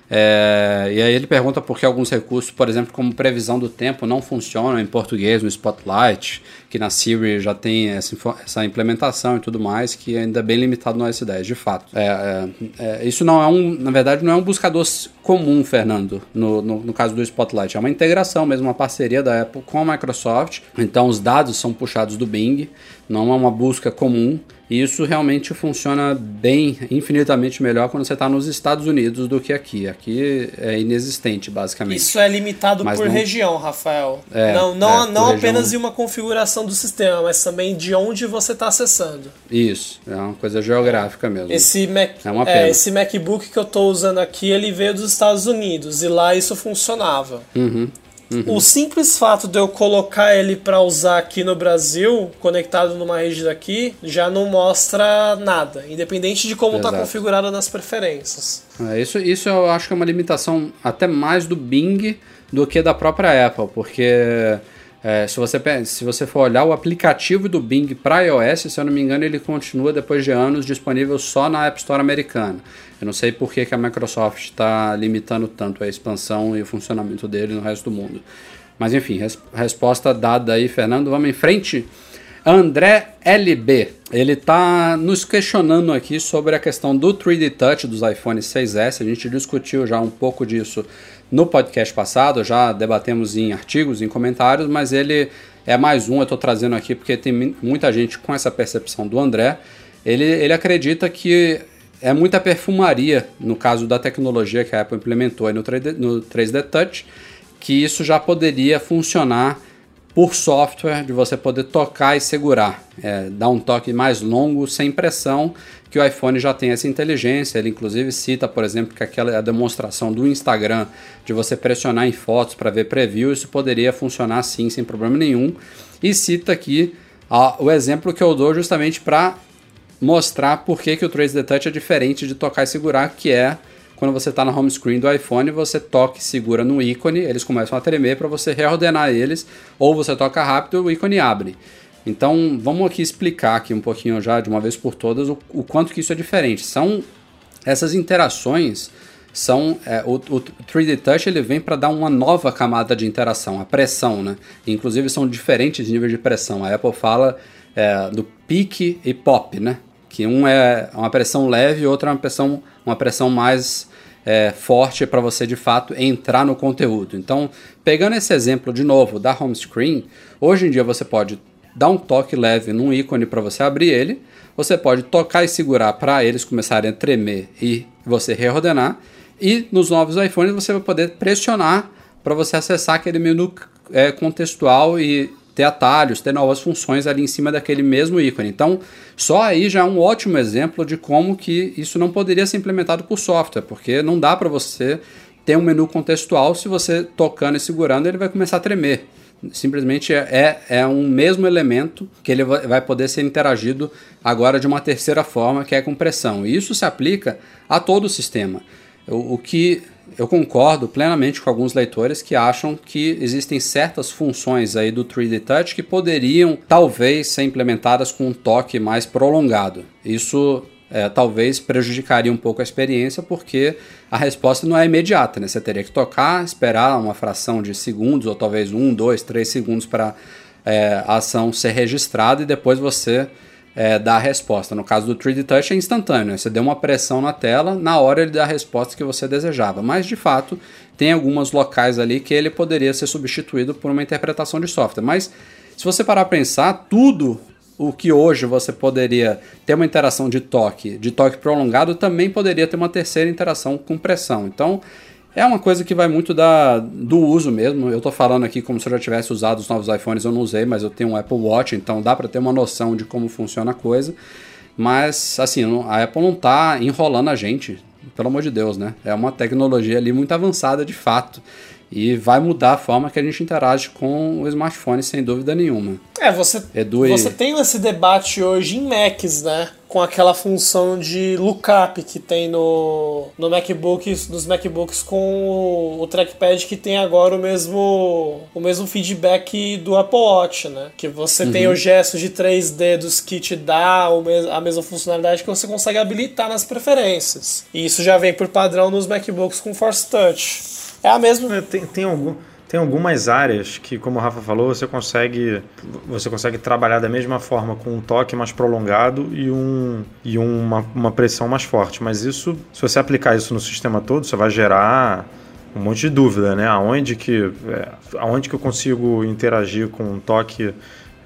É, e aí ele pergunta por que alguns recursos, por exemplo, como previsão do tempo, não funcionam em português no Spotlight, que na Siri já tem essa, essa implementação e tudo mais, que ainda é bem limitado no OS 10, de fato. É, é, é, isso não é um, na verdade, não é um buscador comum, Fernando, no, no, no, caso do Spotlight. É uma integração mesmo, uma parceria da Apple com a Microsoft. Então os dados são puxados do Bing, não é uma busca comum. E isso realmente funciona bem, infinitamente melhor quando você está nos Estados Unidos do que aqui. Aqui é inexistente, basicamente. Isso é limitado mas por não... região, Rafael. É, não não, é, não apenas região... em uma configuração do sistema, mas também de onde você está acessando. Isso, é uma coisa geográfica mesmo. Esse, Mac... é uma pena. É, esse MacBook que eu estou usando aqui, ele veio dos Estados Unidos e lá isso funcionava. Uhum. Uhum. O simples fato de eu colocar ele para usar aqui no Brasil, conectado numa rede daqui, já não mostra nada, independente de como está configurado nas preferências. É, isso, isso eu acho que é uma limitação até mais do Bing do que da própria Apple, porque é, se, você, se você for olhar o aplicativo do Bing para iOS, se eu não me engano, ele continua depois de anos disponível só na App Store americana. Eu não sei por que, que a Microsoft está limitando tanto a expansão e o funcionamento dele no resto do mundo. Mas enfim, res, resposta dada aí, Fernando. Vamos em frente. André LB, ele está nos questionando aqui sobre a questão do 3D Touch dos iPhone 6S. A gente discutiu já um pouco disso no podcast passado, já debatemos em artigos, em comentários, mas ele é mais um, eu estou trazendo aqui porque tem muita gente com essa percepção do André. Ele, ele acredita que é muita perfumaria, no caso da tecnologia que a Apple implementou no 3D, no 3D Touch, que isso já poderia funcionar por software, de você poder tocar e segurar, é, dar um toque mais longo, sem pressão, que o iPhone já tem essa inteligência. Ele inclusive cita, por exemplo, que aquela demonstração do Instagram de você pressionar em fotos para ver preview, isso poderia funcionar sim, sem problema nenhum. E cita aqui o exemplo que eu dou justamente para mostrar por que, que o 3D Touch é diferente de tocar e segurar, que é quando você está na home screen do iPhone, você toca e segura no ícone, eles começam a tremer para você reordenar eles, ou você toca rápido o ícone abre. Então, vamos aqui explicar aqui um pouquinho já, de uma vez por todas, o, o quanto que isso é diferente. São essas interações são é, o, o, 3D Touch ele vem para dar uma nova camada de interação, a pressão, né? Inclusive são diferentes níveis de pressão. A Apple fala é, do peak e pop, né? Que um é uma pressão leve e outro é uma pressão, uma pressão mais é, forte para você de fato entrar no conteúdo. Então, pegando esse exemplo de novo da home screen, hoje em dia você pode dar um toque leve num ícone para você abrir ele, você pode tocar e segurar para eles começarem a tremer e você reordenar, e nos novos iPhones você vai poder pressionar para você acessar aquele menu é, contextual e ter atalhos, ter novas funções ali em cima daquele mesmo ícone. Então, só aí já é um ótimo exemplo de como que isso não poderia ser implementado por software, porque não dá para você ter um menu contextual se você tocando e segurando ele vai começar a tremer. Simplesmente é, é um mesmo elemento que ele vai poder ser interagido agora de uma terceira forma, que é com pressão. E isso se aplica a todo o sistema. O, o que eu concordo plenamente com alguns leitores que acham que existem certas funções aí do 3D Touch que poderiam talvez ser implementadas com um toque mais prolongado. Isso é, talvez prejudicaria um pouco a experiência, porque a resposta não é imediata, né? Você teria que tocar, esperar uma fração de segundos, ou talvez um, dois, três segundos para é, a ação ser registrada e depois você é, dar a resposta. No caso do 3D Touch é instantâneo, né? você deu uma pressão na tela, na hora ele dá a resposta que você desejava. Mas de fato, tem alguns locais ali que ele poderia ser substituído por uma interpretação de software. Mas se você parar para pensar, tudo o que hoje você poderia ter uma interação de toque, de toque prolongado, também poderia ter uma terceira interação com pressão. Então, é uma coisa que vai muito da, do uso mesmo. Eu estou falando aqui como se eu já tivesse usado os novos iPhones, eu não usei, mas eu tenho um Apple Watch, então dá para ter uma noção de como funciona a coisa. Mas, assim, a Apple não está enrolando a gente, pelo amor de Deus, né? É uma tecnologia ali muito avançada de fato. E vai mudar a forma que a gente interage com o smartphone, sem dúvida nenhuma. É, você, Edu e- você tem esse debate hoje em Macs, né? Com aquela função de lookup que tem no, no MacBooks, nos MacBooks com o, o trackpad que tem agora o mesmo, o mesmo feedback do Apple Watch, né? Que você tem o gesto de três dedos que te dá a mesma funcionalidade que você consegue habilitar nas preferências. E isso já vem por padrão nos MacBooks com Force Touch. É a mesma É, Tem, tem, algum, tem algumas áreas que, como o Rafa falou, você consegue, você consegue trabalhar da mesma forma com um toque mais prolongado e, um, e uma, uma pressão mais forte. Mas isso, se você aplicar isso no sistema todo, você vai gerar um monte de dúvida, né? Aonde que, é, aonde que eu consigo interagir com um toque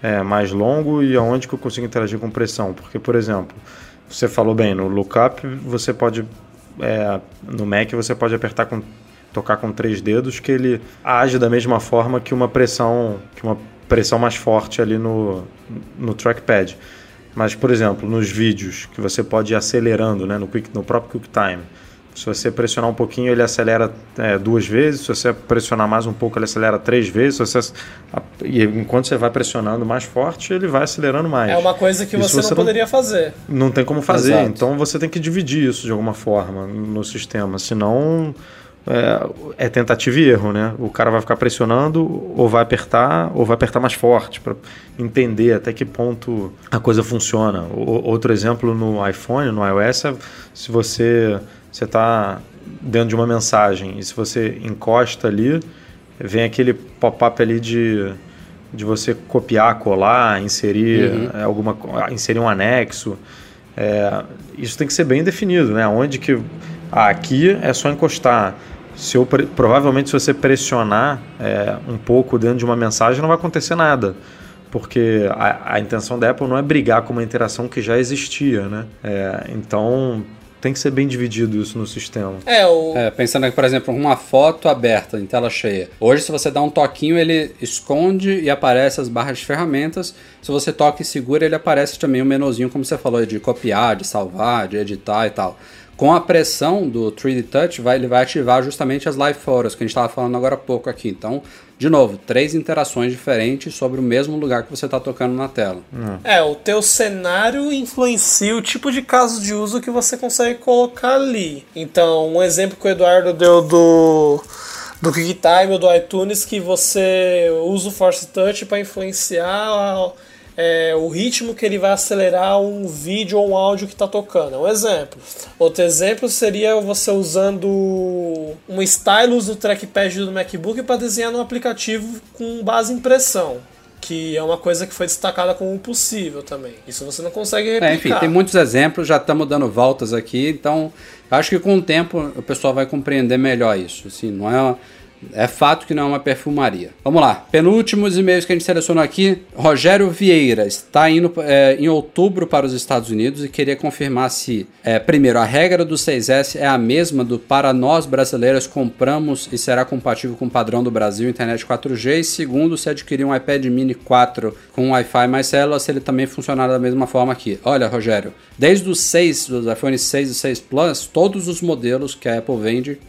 é, mais longo e aonde que eu consigo interagir com pressão? Porque, por exemplo, você falou bem, no lookup você pode é, no Mac você pode apertar com tocar com três dedos que ele age da mesma forma que uma pressão que uma pressão mais forte ali no, no trackpad. Mas por exemplo, nos vídeos que você pode ir acelerando, né, no quick, no próprio QuickTime. Se você pressionar um pouquinho, ele acelera é, duas vezes. Se você pressionar mais um pouco, ele acelera três vezes. Se você, e enquanto você vai pressionando mais forte, ele vai acelerando mais. É uma coisa que você, não você não- poderia fazer. Não tem como fazer, Exato. então você tem que dividir isso de alguma forma no sistema, senão é, é tentativa e erro, né? O cara vai ficar pressionando, ou vai apertar, ou vai apertar mais forte para entender até que ponto a coisa funciona. O- outro exemplo no iPhone, no iOS, é se você você está dentro de uma mensagem e se você encosta ali, vem aquele pop-up ali de de você copiar, colar, inserir é, alguma co- inserir um anexo. É, isso tem que ser bem definido, né? Onde que ah, aqui é só encostar. Se eu, provavelmente se você pressionar é, um pouco dentro de uma mensagem não vai acontecer nada, porque a, a intenção da Apple não é brigar com uma interação que já existia, né? É, então tem que ser bem dividido isso no sistema. É, o, É, pensando aqui, por exemplo, uma foto aberta em tela cheia. Hoje, se você dá um toquinho, ele esconde e aparece as barras de ferramentas. Se você toca e segura, ele aparece também o menuzinho, como você falou, de copiar, de salvar, de editar e tal. Com a pressão do 3D Touch, vai, ele vai ativar justamente as live photos que a gente estava falando agora há pouco aqui. Então, de novo, três interações diferentes sobre o mesmo lugar que você está tocando na tela. é, o teu cenário influencia o tipo de caso de uso que você consegue colocar ali. Então, um exemplo que o Eduardo deu do do QuickTime ou do iTunes que você usa o Force Touch para influenciar é, o ritmo que ele vai acelerar um vídeo ou um áudio que está tocando. É um exemplo. Outro exemplo seria você usando um stylus do trackpad do MacBook para desenhar no aplicativo com base em impressão. Que é uma coisa que foi destacada como possível também. Isso você não consegue replicar. É, enfim, tem muitos exemplos, já estamos dando voltas aqui, então acho que com o tempo o pessoal vai compreender melhor isso. Assim, não é, é fato que não é uma perfumaria. Vamos lá, penúltimos e-mails que a gente selecionou aqui. Rogério Vieira está indo é, em outubro para os Estados Unidos e queria confirmar se, é, primeiro, a regra do 6S é a mesma do para nós brasileiros compramos e será compatível com o padrão do Brasil internet 4G, e segundo, se adquirir um iPad mini 4 com Wi-Fi mais célula, se ele também funcionar da mesma forma aqui. Olha, Rogério, desde os 6, dos iPhone 6 e 6 Plus, todos os modelos que a Apple vende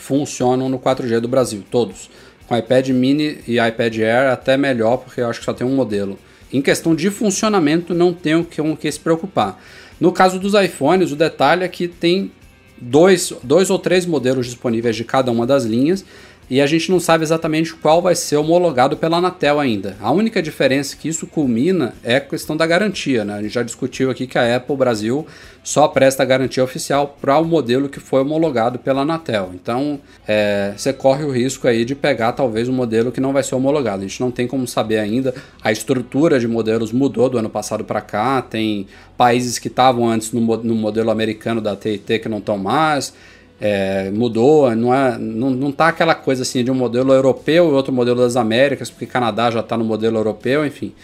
funcionam no 4G do Brasil, todos. Com iPad mini e iPad Air até melhor, porque eu acho que só tem um modelo. Em questão de funcionamento, não tem com o que se preocupar. No caso dos iPhones, o detalhe é que tem dois, dois ou três modelos disponíveis de cada uma das linhas e a gente não sabe exatamente qual vai ser homologado pela Anatel ainda. A única diferença que isso culmina é a questão da garantia. Né? A gente já discutiu aqui que a Apple Brasil só presta garantia oficial para o modelo que foi homologado pela Anatel. Então é, você corre o risco aí de pegar talvez um modelo que não vai ser homologado. A gente não tem como saber ainda. A estrutura de modelos mudou do ano passado para cá. Tem países que estavam antes no, no modelo americano da TIT que não estão mais. É, mudou, não, é, não, não tá aquela coisa assim de um modelo europeu e outro modelo das Américas, porque Canadá já está no modelo europeu, enfim.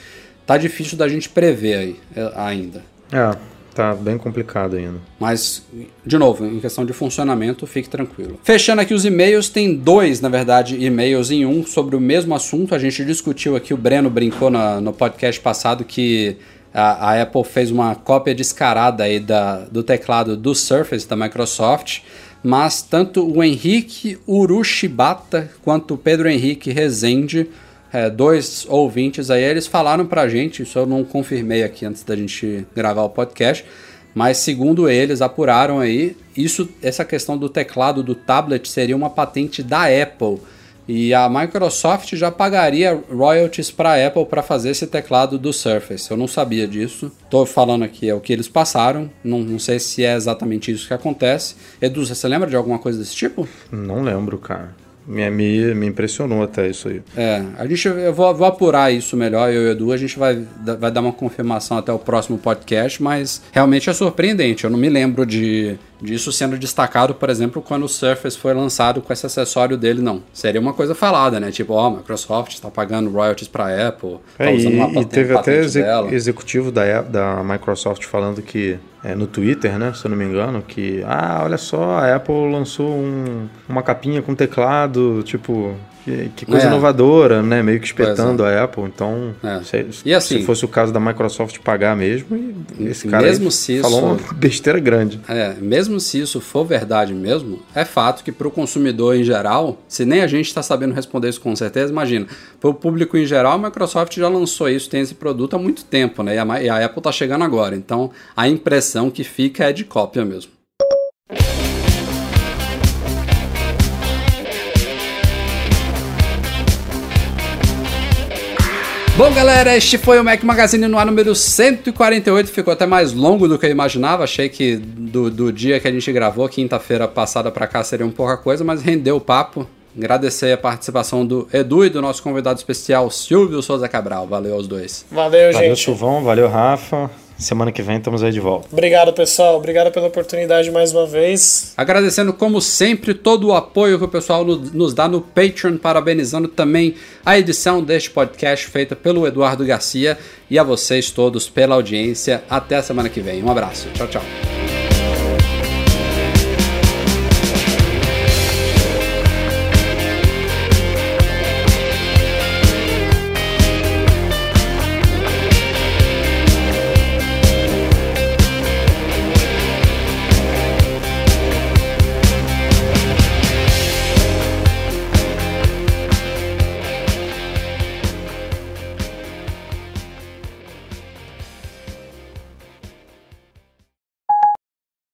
Tá difícil da gente prever aí é, ainda. É, tá bem complicado ainda. Mas, de novo, em questão de funcionamento, fique tranquilo. Fechando aqui os e-mails, tem dois, na verdade, e-mails em um sobre o mesmo assunto. A gente discutiu aqui, o Breno brincou na, no podcast passado que a, a Apple fez uma cópia descarada aí da, do teclado do Surface da Microsoft. Mas tanto o Henrique Urushibata quanto o Pedro Henrique Rezende, é, dois ouvintes aí, eles falaram pra gente, isso eu não confirmei aqui antes da gente gravar o podcast, mas segundo eles apuraram aí, isso essa questão do teclado do tablet seria uma patente da Apple. E a Microsoft já pagaria royalties para a Apple para fazer esse teclado do Surface. Eu não sabia disso. Estou falando aqui é o que eles passaram. Não, não sei se é exatamente isso que acontece. Edu, você lembra de alguma coisa desse tipo? Não lembro, cara. Me, me, me impressionou até isso aí. É, a gente, eu vou, vou apurar isso melhor, eu e o Edu, a gente vai, vai dar uma confirmação até o próximo podcast, mas realmente é surpreendente. Eu não me lembro de, disso sendo destacado, por exemplo, quando o Surface foi lançado com esse acessório dele, não. Seria uma coisa falada, né? Tipo, ó, oh, Microsoft está pagando royalties para Apple, tá é, usando uma e, e teve até exe dela. executivo da, da Microsoft falando que é, no Twitter, né, se eu não me engano, que ah, olha só, a Apple lançou um, uma capinha com teclado, tipo, que, que coisa é. inovadora, né? Meio que espetando é. a Apple. Então, é. se, e assim, se fosse o caso da Microsoft pagar mesmo, esse cara mesmo se falou isso, uma besteira grande. É, mesmo se isso for verdade mesmo, é fato que para o consumidor em geral, se nem a gente está sabendo responder isso com certeza, imagina, para o público em geral, a Microsoft já lançou isso, tem esse produto há muito tempo, né? E a, e a Apple está chegando agora. Então, a impressão que fica é de cópia mesmo. Bom, galera, este foi o Mac Magazine no ar número 148. Ficou até mais longo do que eu imaginava. Achei que do, do dia que a gente gravou, quinta-feira passada para cá, seria um pouca coisa, mas rendeu o papo. Agradecer a participação do Edu e do nosso convidado especial, Silvio Souza Cabral. Valeu aos dois. Valeu, gente. Valeu, Silvão. Valeu, Rafa. Semana que vem estamos aí de volta. Obrigado, pessoal. Obrigado pela oportunidade mais uma vez. Agradecendo, como sempre, todo o apoio que o pessoal nos dá no Patreon, parabenizando também a edição deste podcast feita pelo Eduardo Garcia e a vocês todos pela audiência. Até a semana que vem. Um abraço. Tchau, tchau.